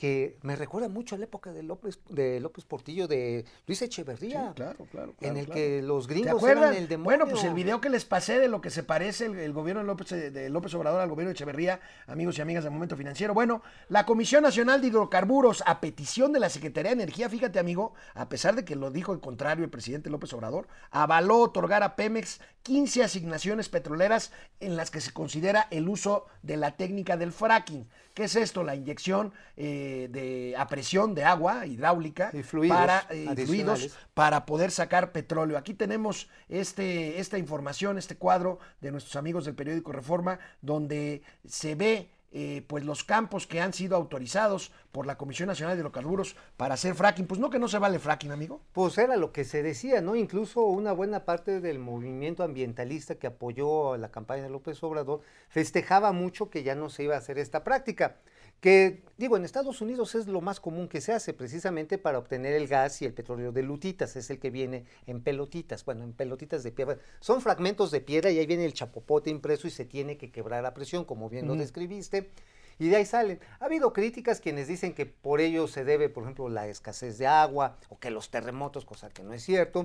que me recuerda mucho a la época de López, de López Portillo, de Luis Echeverría, Sí, claro, claro, en el claro. que los ¿Te gringos eran el demonio. Bueno, pues el video que les pasé de lo que se parece el, el gobierno de López, de López Obrador al gobierno de Echeverría, amigos y amigas del Momento Financiero. Bueno, la Comisión Nacional de Hidrocarburos, a petición de la Secretaría de Energía, fíjate, amigo, a pesar de que lo dijo el contrario el presidente López Obrador, avaló otorgar a Pemex 15 asignaciones petroleras en las que se considera el uso de la técnica del fracking. ¿Qué es esto? La inyección eh, de, a presión de agua hidráulica Y fluidos para eh, fluidos para poder sacar petróleo. Aquí tenemos este, esta información, este cuadro de nuestros amigos del periódico Reforma, donde se ve eh, pues los campos que han sido autorizados por la Comisión Nacional de Hidrocarburos para hacer fracking. Pues no que no se vale fracking, amigo. Pues era lo que se decía, ¿no? Incluso una buena parte del movimiento ambientalista que apoyó la campaña de López Obrador festejaba mucho que ya no se iba a hacer esta práctica. Que, digo, en Estados Unidos es lo más común que se hace precisamente para obtener el gas y el petróleo de lutitas, es el que viene en pelotitas, bueno, en pelotitas de piedra. Son fragmentos de piedra y ahí viene el chapopote impreso y se tiene que quebrar a presión, como bien lo describiste. Y de ahí salen. Ha habido críticas quienes dicen que por ello se debe, por ejemplo, la escasez de agua o que los terremotos, cosa que no es cierto.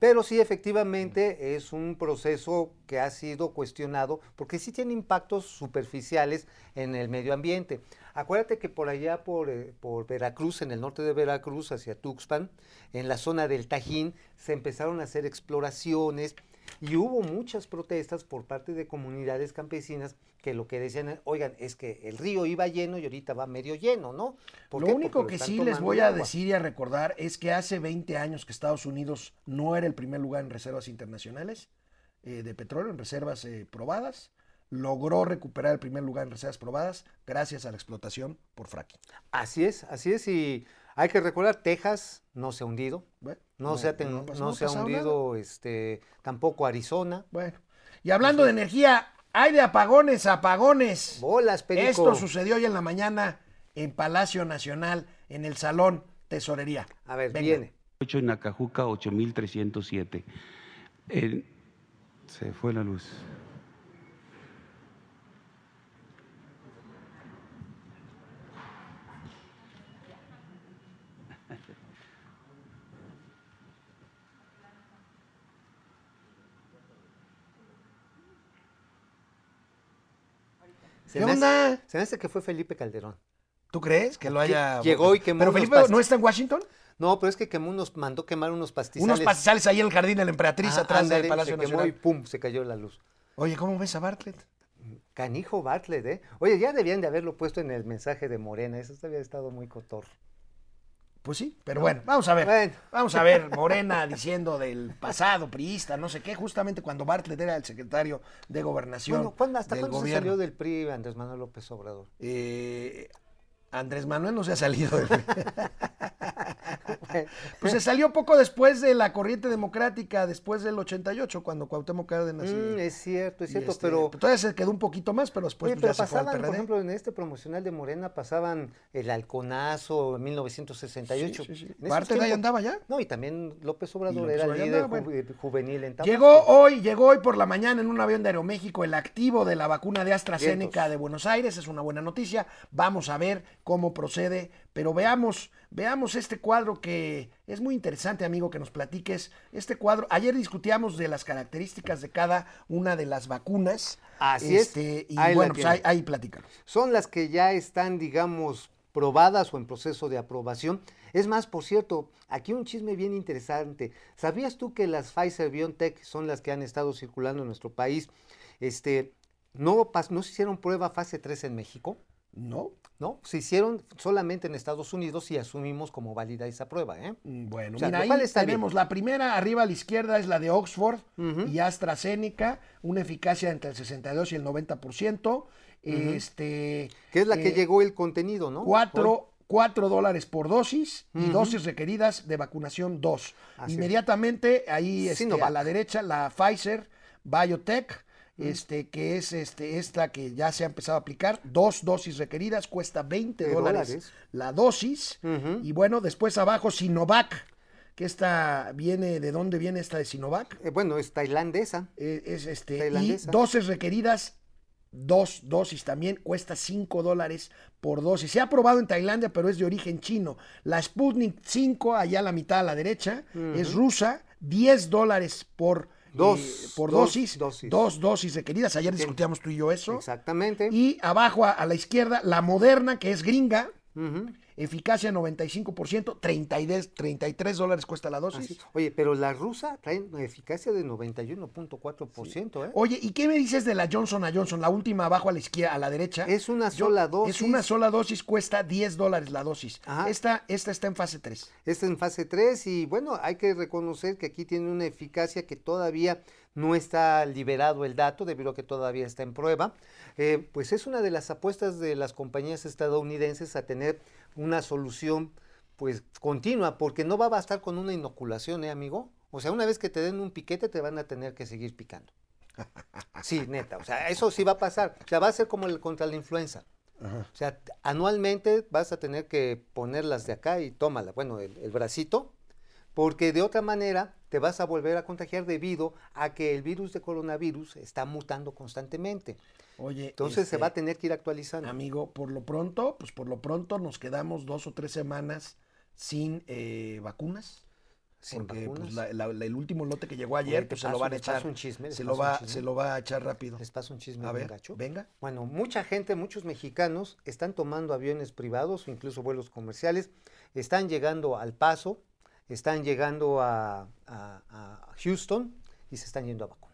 Pero sí, efectivamente, es un proceso que ha sido cuestionado porque sí tiene impactos superficiales en el medio ambiente. Acuérdate que por allá, por, eh, por Veracruz, en el norte de Veracruz, hacia Tuxpan, en la zona del Tajín, se empezaron a hacer exploraciones y hubo muchas protestas por parte de comunidades campesinas que lo que decían, oigan, es que el río iba lleno y ahorita va medio lleno, ¿no? ¿Por Lo qué? único Porque que lo sí les voy a agua. decir y a recordar es que hace 20 años que Estados Unidos no era el primer lugar en reservas internacionales eh, de petróleo, en reservas eh, probadas. Logró recuperar el primer lugar en reservas probadas gracias a la explotación por fracking. Así es, así es, y hay que recordar, Texas no se ha hundido, Bueno, no, se ha, ten- no se ha hundido este, tampoco Arizona. Bueno, y hablando de energía, hay de apagones, apagones. Bolas, Perico. Esto sucedió hoy en la mañana en Palacio Nacional, en el Salón Tesorería. A ver, Venga. viene. 8 en Acajuca 8307. Eh, se fue la luz. Se ¿Qué me hace- onda? se me hace que fue Felipe Calderón. ¿Tú crees que lo haya... llegó y quemó ¿Pero Felipe no está en Washington? No, pero es que quemó unos, mandó quemar unos pastizales. Unos pastizales ahí en el jardín de la emperatriz, Ajá, atrás ándale, del Palacio se quemó Nacional. y pum, se cayó la luz. Oye, ¿cómo ves a Bartlett? Canijo Bartlett, ¿eh? Oye, ya debían de haberlo puesto en el mensaje de Morena, eso había estado muy cotor. Pues sí, pero bueno, vamos a ver. Bueno. Vamos a ver, Morena (laughs) diciendo del pasado priista, no sé qué, justamente cuando Bartlett era el secretario de gobernación. Bueno, ¿cuándo- ¿hasta del cuándo se salió del PRI Andrés Manuel López Obrador? Eh, Andrés Manuel no se ha salido del (laughs) Pues se salió poco después de la corriente democrática, después del 88, cuando Cuauhtémoc Cárdenas. y- Mm, es cierto, es cierto, este, pero... Todavía se quedó un poquito más, pero después Oye, pues, pero ya se fue al pasaban, por PRD. ejemplo, en este promocional de Morena pasaban el halconazo en 1968. Sí, sí, sí. En esos ¿Bartlett ahí andaba ya? No, y también López Obrador López era Obrador líder andaba, ju- juvenil en Tabasco. Llegó hoy, llegó hoy por la mañana en un avión de Aeroméxico el activo de la vacuna de AstraZeneca de Buenos Aires. Es una buena noticia. Vamos a ver cómo procede. Pero veamos, veamos este cuadro que es muy interesante, amigo, que nos platiques. Este cuadro, ayer discutíamos de las características de cada una de las vacunas. Así es. Este, Y Ahí la bueno, pues ahí, ahí platícanos. son las que ya están, digamos, probadas o en proceso de aprobación. Es más, por cierto, aquí un chisme bien interesante. ¿Sabías tú que las Pfizer BioNTech son las que han estado circulando en nuestro país? Este, no, pas- no se hicieron prueba fase 3 en México, ¿No? ¿No? Se hicieron solamente en Estados Unidos y asumimos como válida esa prueba, ¿eh? Mm, Bueno, O sea, mira, ahí bien. tenemos la primera, arriba a la izquierda es la de Oxford y AstraZeneca, una eficacia entre el 62 y el 90%. Este, Que es la que eh, llegó el contenido, ¿no? Cuatro, cuatro dólares por dosis y dosis requeridas de vacunación 2. Así es. Inmediatamente ahí este, a la derecha la Pfizer Biotech, este, que es este, esta que ya se ha empezado a aplicar, dos dosis requeridas, cuesta 20 De dólares, dólares. la dosis. Y bueno, después abajo Sinovac, que esta viene, ¿de dónde viene esta de Sinovac? Eh, bueno, es tailandesa. Eh, es este, y Tailandesa. dosis requeridas, dos dosis también, cuesta 5 dólares por dosis. Se ha aprobado en Tailandia, pero es de origen chino. La Sputnik 5, allá a la mitad a la derecha, es rusa, 10 dólares por, Dos, por dos dosis, dosis. dos dosis requeridas. Ayer discutíamos tú y yo eso. Exactamente. Y abajo a, a la izquierda, la moderna, que es gringa, Ujú. Eficacia 95%, 33, 33 dólares cuesta la dosis. Así. Oye, pero la rusa trae una eficacia de 91.4%, ¿eh? Oye, ¿y qué me dices de la Johnson Johnson? La última abajo a la izquierda, a la derecha. Es una Yo- sola Es dosis. una sola dosis, cuesta 10 dólares la dosis. Ajá. Esta, esta está en fase 3. Está en fase 3 y bueno, hay que reconocer que aquí tiene una eficacia que todavía no está liberado el dato, debido a que todavía está en prueba. Eh, pues es una de las apuestas de las compañías estadounidenses a tener una solución pues continua, porque no va a bastar con una inoculación, ¿eh, amigo? O sea, una vez que te den un piquete, te van a tener que seguir picando. (laughs) Sí, neta, o sea, eso sí va a pasar. O sea, va a ser como el contra la influenza. O sea, anualmente vas a tener que ponerlas de acá y tómala, bueno, el, el bracito, porque de otra manera te vas a volver a contagiar debido a que el virus de coronavirus está mutando constantemente. Oye, Entonces se este, va a tener que ir actualizando. Amigo, por lo pronto, pues por lo pronto nos quedamos dos o tres semanas sin eh, vacunas. Sin porque pues, vacunas. la- la- la- el último lote que llegó ayer, pues se lo van a echar. un chisme, les se, lo va, se lo va a echar rápido. Les paso un chisme A bien ver, gacho. venga. Bueno, mucha gente, muchos mexicanos están tomando aviones privados o incluso vuelos comerciales, están llegando al Paso, están llegando a, a- a Houston y se están yendo a vacunar.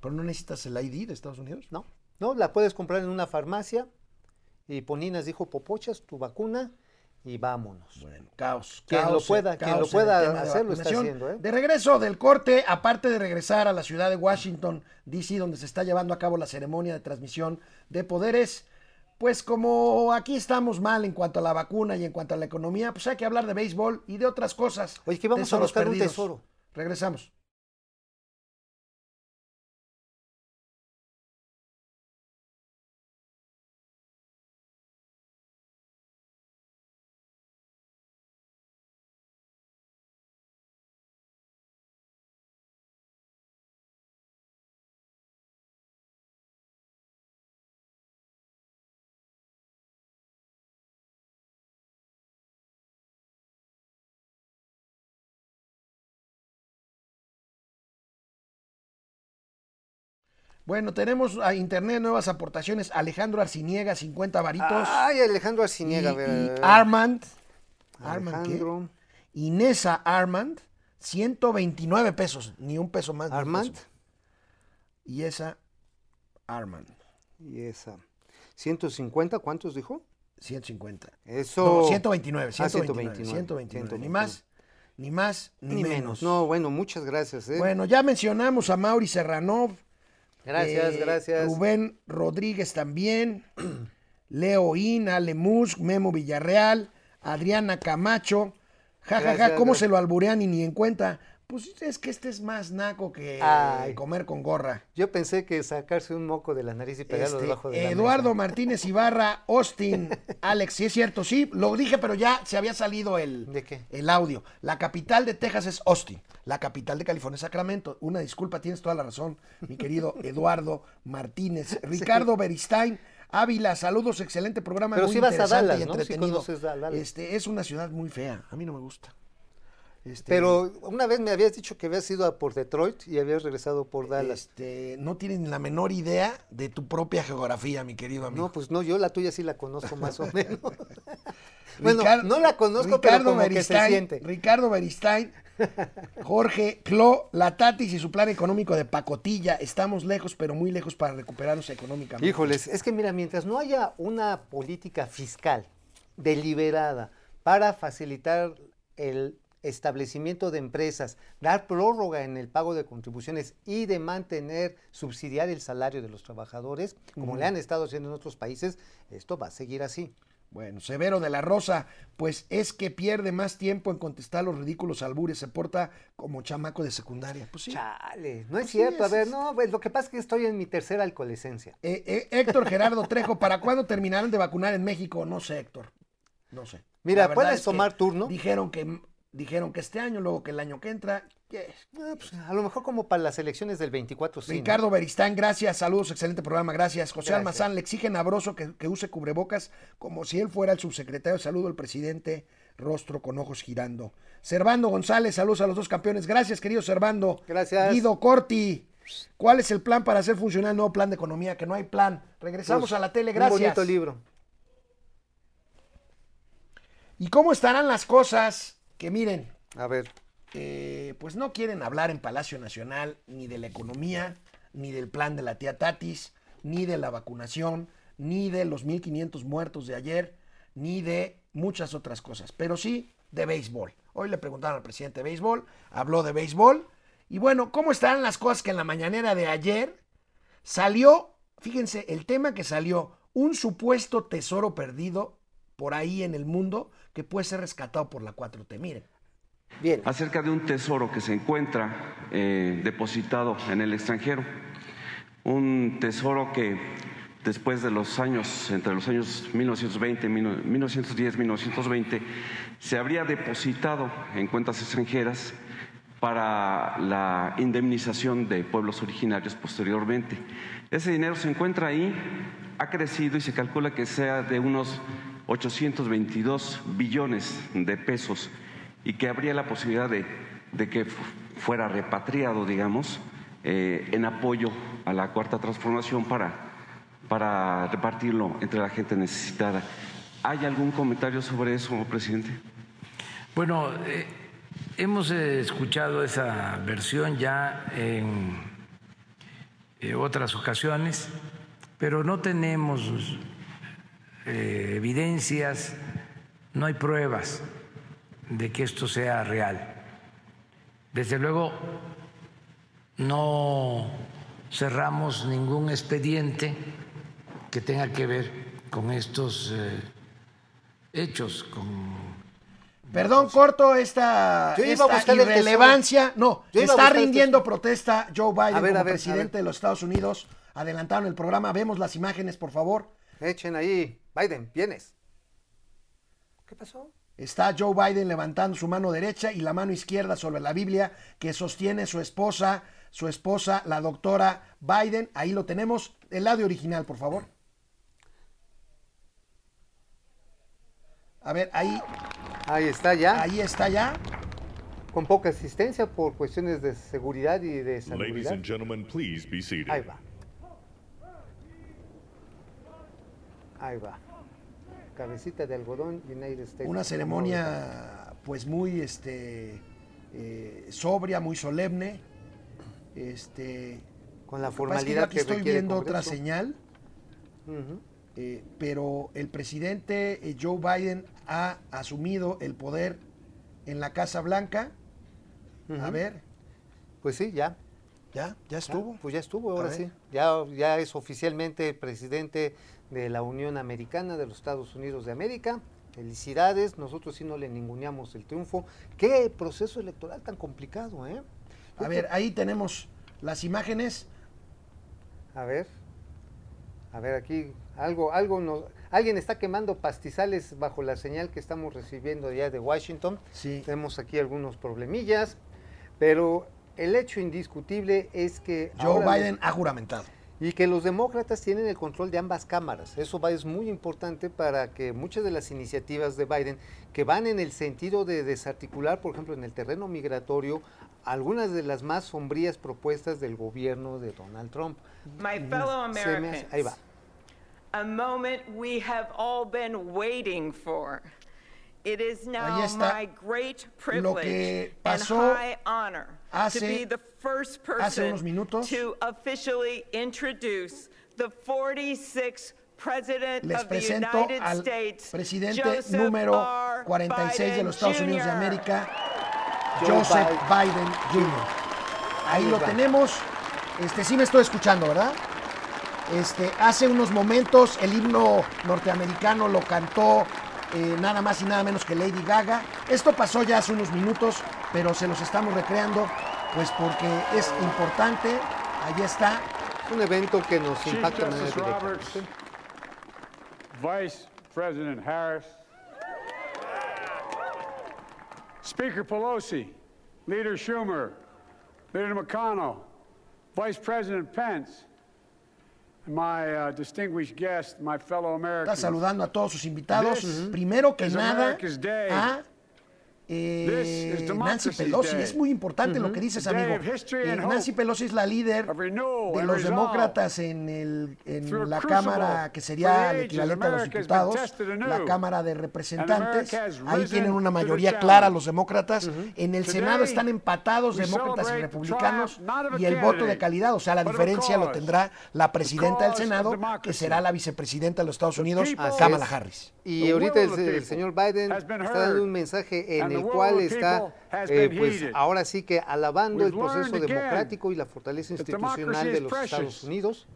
Pero no necesitas el ID de Estados Unidos. ¿No? ¿No? La puedes comprar en una farmacia y Poninas dijo Popochas, tu vacuna y vámonos. Bueno, caos. Quien lo caos, eh, pueda- quien caos lo en pueda hacer, lo está haciendo, ¿eh? De regreso del corte, aparte de regresar a la ciudad de Washington, D.C., donde se está llevando a cabo la ceremonia de transmisión de poderes, pues como aquí estamos mal en cuanto a la vacuna y en cuanto a la economía, pues hay que hablar de béisbol y de otras cosas. Oye, que vamos a buscar un perdidos. tesoro. Regresamos. Bueno, tenemos a internet nuevas aportaciones. Alejandro Arciniega, 50 varitos. Ay, Alejandro Arciniega. y. Armand. Armand, ¿qué? Inesa Armand, 129 pesos. Ni un peso más. Armand. peso. Y esa Armand, Y esa. 150, ¿cuántos dijo? 150. Eso. No, 129, Ah, 129, 129, 129. Ni más, ni más, ni, Ni menos. menos. No, bueno, muchas gracias. ¿eh? Bueno, ya mencionamos a Mauri Serranov. Gracias, eh, gracias. Rubén Rodríguez también. (clears throat) Leo In, Ale Musk, Memo Villarreal, Adriana Camacho. Ja, ja, ja, ¿cómo gracias. se lo alburean y ni en cuenta? Pues es que este es más naco que Ay. comer con gorra. Yo pensé que sacarse un moco de la nariz y pegarlo Este, debajo de la Eduardo mesa. Martínez Ibarra, Austin, (laughs) Alex, sí es cierto, sí, lo dije, pero ya se había salido el, ¿De qué? el audio. La capital de Texas es Austin, la capital de California es Sacramento. Una disculpa, tienes toda la razón, mi querido (laughs) Eduardo Martínez. Ricardo Beristain, Ávila, saludos, excelente programa, Pero muy sí vas a Dallas, y ¿no? Sí Dallas. Este, es una ciudad muy fea, a mí no me gusta. Este, Pero una vez me habías dicho que habías ido a por Detroit y habías regresado por Dallas. este, no tienen la menor idea de tu propia geografía, mi querido amigo. No, pues no, yo la tuya sí la conozco más o (laughs) menos. bueno, no la conozco, pero como que se Beristain, siente. Ricardo Beristain, Jorge Clo, Latatis y su plan económico de pacotilla. Estamos lejos, pero muy lejos para recuperarnos económicamente. Híjoles, es que mira, mientras no haya una política fiscal deliberada para facilitar el establecimiento de empresas, dar prórroga en el pago de contribuciones y de mantener, subsidiar el salario de los trabajadores, como le han estado haciendo en otros países, esto va a seguir así. Bueno, Severo de la Rosa, pues es que pierde más tiempo en contestar los ridículos albures, se porta como chamaco de secundaria. Pues sí. Chale, no es Pues sí, cierto. A ver, no, pues lo que pasa es que estoy en mi tercera alcoholescencia. Eh, eh, Héctor Gerardo Trejo, ¿para cuándo terminarán de vacunar en México? No sé, Héctor. No sé. Mira, puedes tomar turno. Dijeron que, dijeron que este año, luego que el año que entra. Ah, pues, a lo mejor como para las elecciones del 24, sí. ¿no? Ricardo Beristán, gracias, saludos, excelente programa, gracias. José Gracias. Almazán, le exigen a Broso que, que use cubrebocas como si él fuera el subsecretario de salud el presidente, rostro con ojos girando. Servando González, saludos a los dos campeones, gracias querido Servando. Gracias. Guido Corti, ¿cuál es el plan para hacer funcionar el nuevo plan de economía? Que no hay plan. Regresamos Pues, a la tele, Un gracias. bonito libro. ¿Y cómo estarán las cosas? Que miren, A ver, eh, pues no quieren hablar en Palacio Nacional ni de la economía, ni del plan de la tía Tatis, ni de la vacunación, ni de los 1.500 muertos de ayer, ni de muchas otras cosas, pero sí de béisbol. Hoy le preguntaron al presidente de béisbol, habló de béisbol, y bueno, ¿cómo están las cosas que en la mañanera de ayer salió, fíjense, el tema que salió, un supuesto tesoro perdido por ahí en el mundo que puede ser rescatado por la 4T. Miren. bien. acerca de un tesoro que se encuentra eh, depositado en el extranjero. Un tesoro que después de los años, entre los años 1920, 1910, 1920, se habría depositado en cuentas extranjeras para la indemnización de pueblos originarios posteriormente. Ese dinero se encuentra ahí, ha crecido y se calcula que sea de unos 822 billones de pesos y que habría la posibilidad de, que fu- fuera repatriado, digamos, eh, en apoyo a la cuarta transformación para, para repartirlo entre la gente necesitada. ¿Hay algún comentario sobre eso, presidente? Bueno, eh, hemos eh, escuchado esa versión ya en otras ocasiones, pero no tenemos eh, evidencias, no hay pruebas de que esto sea real. Desde luego, no cerramos ningún expediente que tenga que ver con estos eh, hechos, con Perdón, corto esta, Yo iba a esta irrelevancia. No, está rindiendo protesta Joe Biden A ver, como a ver, a presidente ver. de los Estados Unidos. Adelantaron el programa. Vemos las imágenes, por favor. Echen ahí. Biden, vienes. ¿Qué pasó? Está Joe Biden levantando su mano derecha y la mano izquierda sobre la Biblia que sostiene su esposa, su esposa, la doctora Biden. Ahí lo tenemos. El audio original, por favor. A ver, ahí, Ahí está ya. ahí está ya. Con poca asistencia por cuestiones de seguridad y de Ladies salubridad. and gentlemen, please be seated. Ahí va. Ahí va. Cabecita de algodón, United States. Una ceremonia pues muy este eh, sobria, muy solemne. Este Con la es que formalidad que estoy viendo otra señal, eh, pero el presidente eh, Joe Biden ha asumido el poder en la Casa Blanca. A ver, Pues sí, ya. ya, ya estuvo. Ah, pues ya estuvo, ahora sí. Ya, ya es oficialmente presidente de la Unión Americana de los Estados Unidos de América. Felicidades, nosotros sí no le ninguneamos el triunfo. Qué proceso electoral tan complicado, ¿eh? A ver, ahí tenemos las imágenes. A ver, a ver aquí, algo, algo nos, alguien está quemando pastizales bajo la señal que estamos recibiendo allá de Washington. Sí. Tenemos aquí algunos problemillas, pero el hecho indiscutible es que Joe Biden ha juramentado. Y que los demócratas tienen el control de ambas cámaras. Eso va, es muy importante para que muchas de las iniciativas de Biden que van en el sentido de desarticular, por ejemplo, en el terreno migratorio, algunas de las más sombrías propuestas del gobierno de Donald Trump. My fellow me hace- Americans, ahí va. a moment we have all been waiting for. It is now está my great lo que privilege and pasó high honor hace- be the first hace person unos minutos. to officially introduce the 46th President Les of the presento United al States, presidente Joseph número R. 46 de los Estados Unidos de. América, Joseph Biden. Jr. Ahí lo tenemos. Este sí me estoy escuchando, ¿verdad? Este, hace unos momentos el himno norteamericano lo cantó eh, nada más y nada menos que Lady Gaga. Esto pasó ya hace unos minutos, pero se los estamos recreando, pues porque es importante. Ahí está. Es un evento que nos impacta de manera Justice directa. Roberts. Vice President Harris, Speaker Pelosi, Leader Schumer, Leader McConnell, Vice President Pence, my uh, distinguished guest, my fellow Está Americans. saludando a todos sus invitados. This Primero que nada, a eh, Nancy Pelosi. Es muy importante lo que dices, A day amigo. Eh, Nancy Pelosi es la líder de los demócratas en, el, en la Cámara que sería el equivalente a los diputados, la Cámara de Representantes. Ahí tienen una mayoría clara los demócratas. En el Senado están empatados demócratas y republicanos y el voto de calidad, o sea, la diferencia lo tendrá la presidenta del Senado, que será la vicepresidenta de los Estados Unidos, Kamala. Harris. Y ahorita el, el señor Biden está dando un mensaje en the el cual está, eh, pues ahora sí que alabando el proceso democrático y la fortaleza institucional de los. Estados Unidos.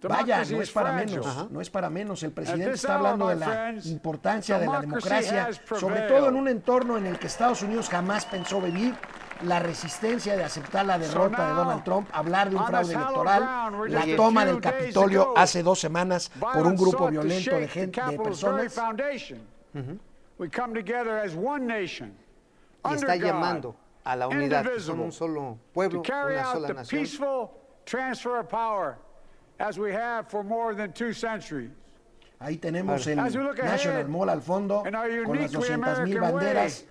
Vaya, no es para menos, Ajá. no es para menos. El presidente está hablando de la importancia de la democracia, sobre todo en un entorno en el que Estados Unidos jamás pensó vivir. La resistencia de aceptar la derrota de Donald Trump, hablar de un fraude electoral, la toma del Capitolio hace dos semanas por un grupo violento de gente, de personas. Y está llamando a la unidad, que son un solo pueblo, una sola nación. peaceful transfer of power as we have for more than two centuries. Ahí tenemos el National Mall al fondo con las uniquely 200 mil banderas.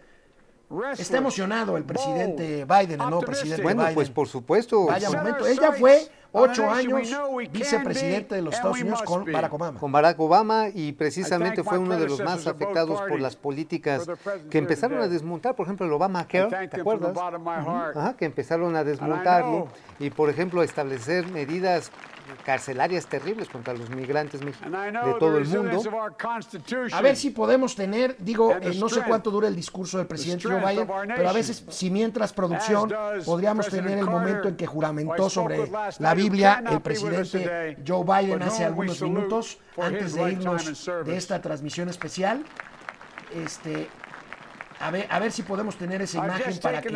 Está emocionado el presidente Biden, el nuevo presidente Bueno, Biden. pues por supuesto. Vaya momento. Ella fue ocho años vicepresidente de los Estados Unidos con. Barack Obama. con Barack Obama y precisamente fue uno de los más afectados por las políticas que empezaron a desmontar, por ejemplo, el Obama I Care, thank ¿te acuerdas? Ajá, que empezaron a desmontarlo y, por ejemplo, establecer medidas carcelarias terribles contra los migrantes mex- And I de todo el mundo. A ver si podemos tener, digo, eh, no sé cuánto dura el discurso del presidente Joe Biden, pero a veces, si mientras producción, podríamos tener el momento en que juramentó sobre la Biblia el presidente Joe Biden hace algunos minutos antes de irnos de esta transmisión especial. Este, a ver, a ver si podemos tener esa imagen para que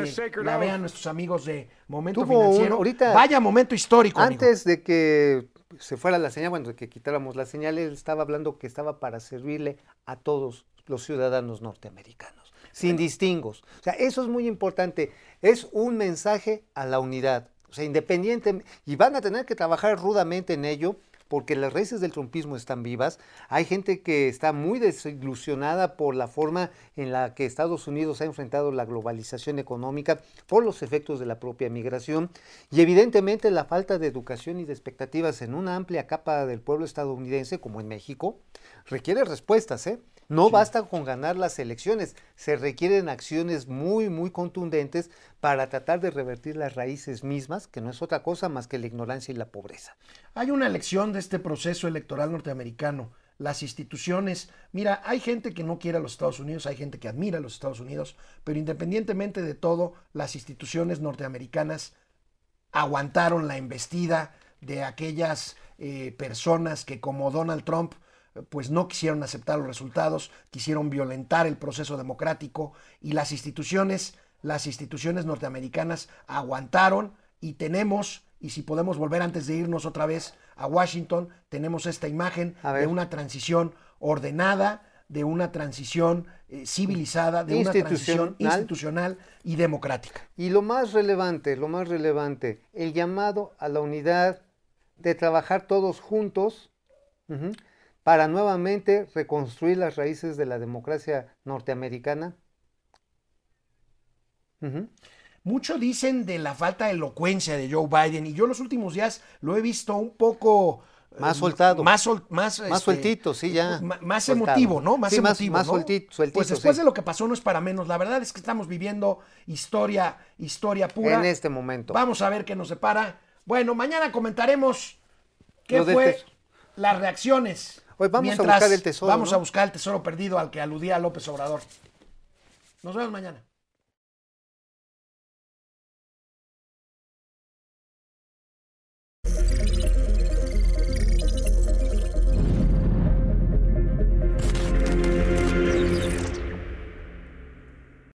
la vean nuestros amigos de Momento Tuvo un- Financiero. ahorita- Vaya momento histórico. amigo. Antes de que se fuera la señal, bueno, de que quitáramos la señal, él estaba hablando que estaba para servirle a todos los ciudadanos norteamericanos, sin distingos. O sea, eso es muy importante. Es un mensaje a la unidad. O sea, independiente, y van a tener que trabajar rudamente en ello, porque las raíces del trumpismo están vivas. Hay gente que está muy desilusionada por la forma en la que Estados Unidos ha enfrentado la globalización económica, por los efectos de la propia migración y evidentemente la falta de educación y de expectativas en una amplia capa del pueblo estadounidense, como en México, requiere respuestas, ¿eh? No basta con ganar las elecciones, se requieren acciones muy, muy contundentes para tratar de revertir las raíces mismas, que no es otra cosa más que la ignorancia y la pobreza. Hay una lección de este proceso electoral norteamericano. Las instituciones, mira, hay gente que no quiere a los Estados Unidos, hay gente que admira a los Estados Unidos, pero independientemente de todo, las instituciones norteamericanas aguantaron la embestida de aquellas eh, personas que como Donald Trump pues no quisieron aceptar los resultados, quisieron violentar el proceso democrático y las instituciones, las instituciones norteamericanas aguantaron y tenemos, y si podemos volver antes de irnos otra vez a Washington, tenemos esta imagen de una transición ordenada, de una transición eh, civilizada, de una transición institucional y democrática. Y lo más relevante, lo más relevante, el llamado a la unidad de trabajar todos juntos para nuevamente reconstruir las raíces de la democracia norteamericana? Mucho dicen de la falta de elocuencia de Joe Biden y yo los últimos días lo he visto un poco... Eh, más soltado. Más, más, más este, sueltito, sí, ya. Más emotivo, ¿no? Más emotivo. Más, sueltito, Pues después de lo que pasó no es para menos. La verdad es que estamos viviendo historia, historia pura. En este momento. Vamos a ver qué nos separa. Bueno, mañana comentaremos qué fue las reacciones vamos a buscar el tesoro. Vamos a buscar el tesoro perdido al que aludía López Obrador. Nos vemos mañana.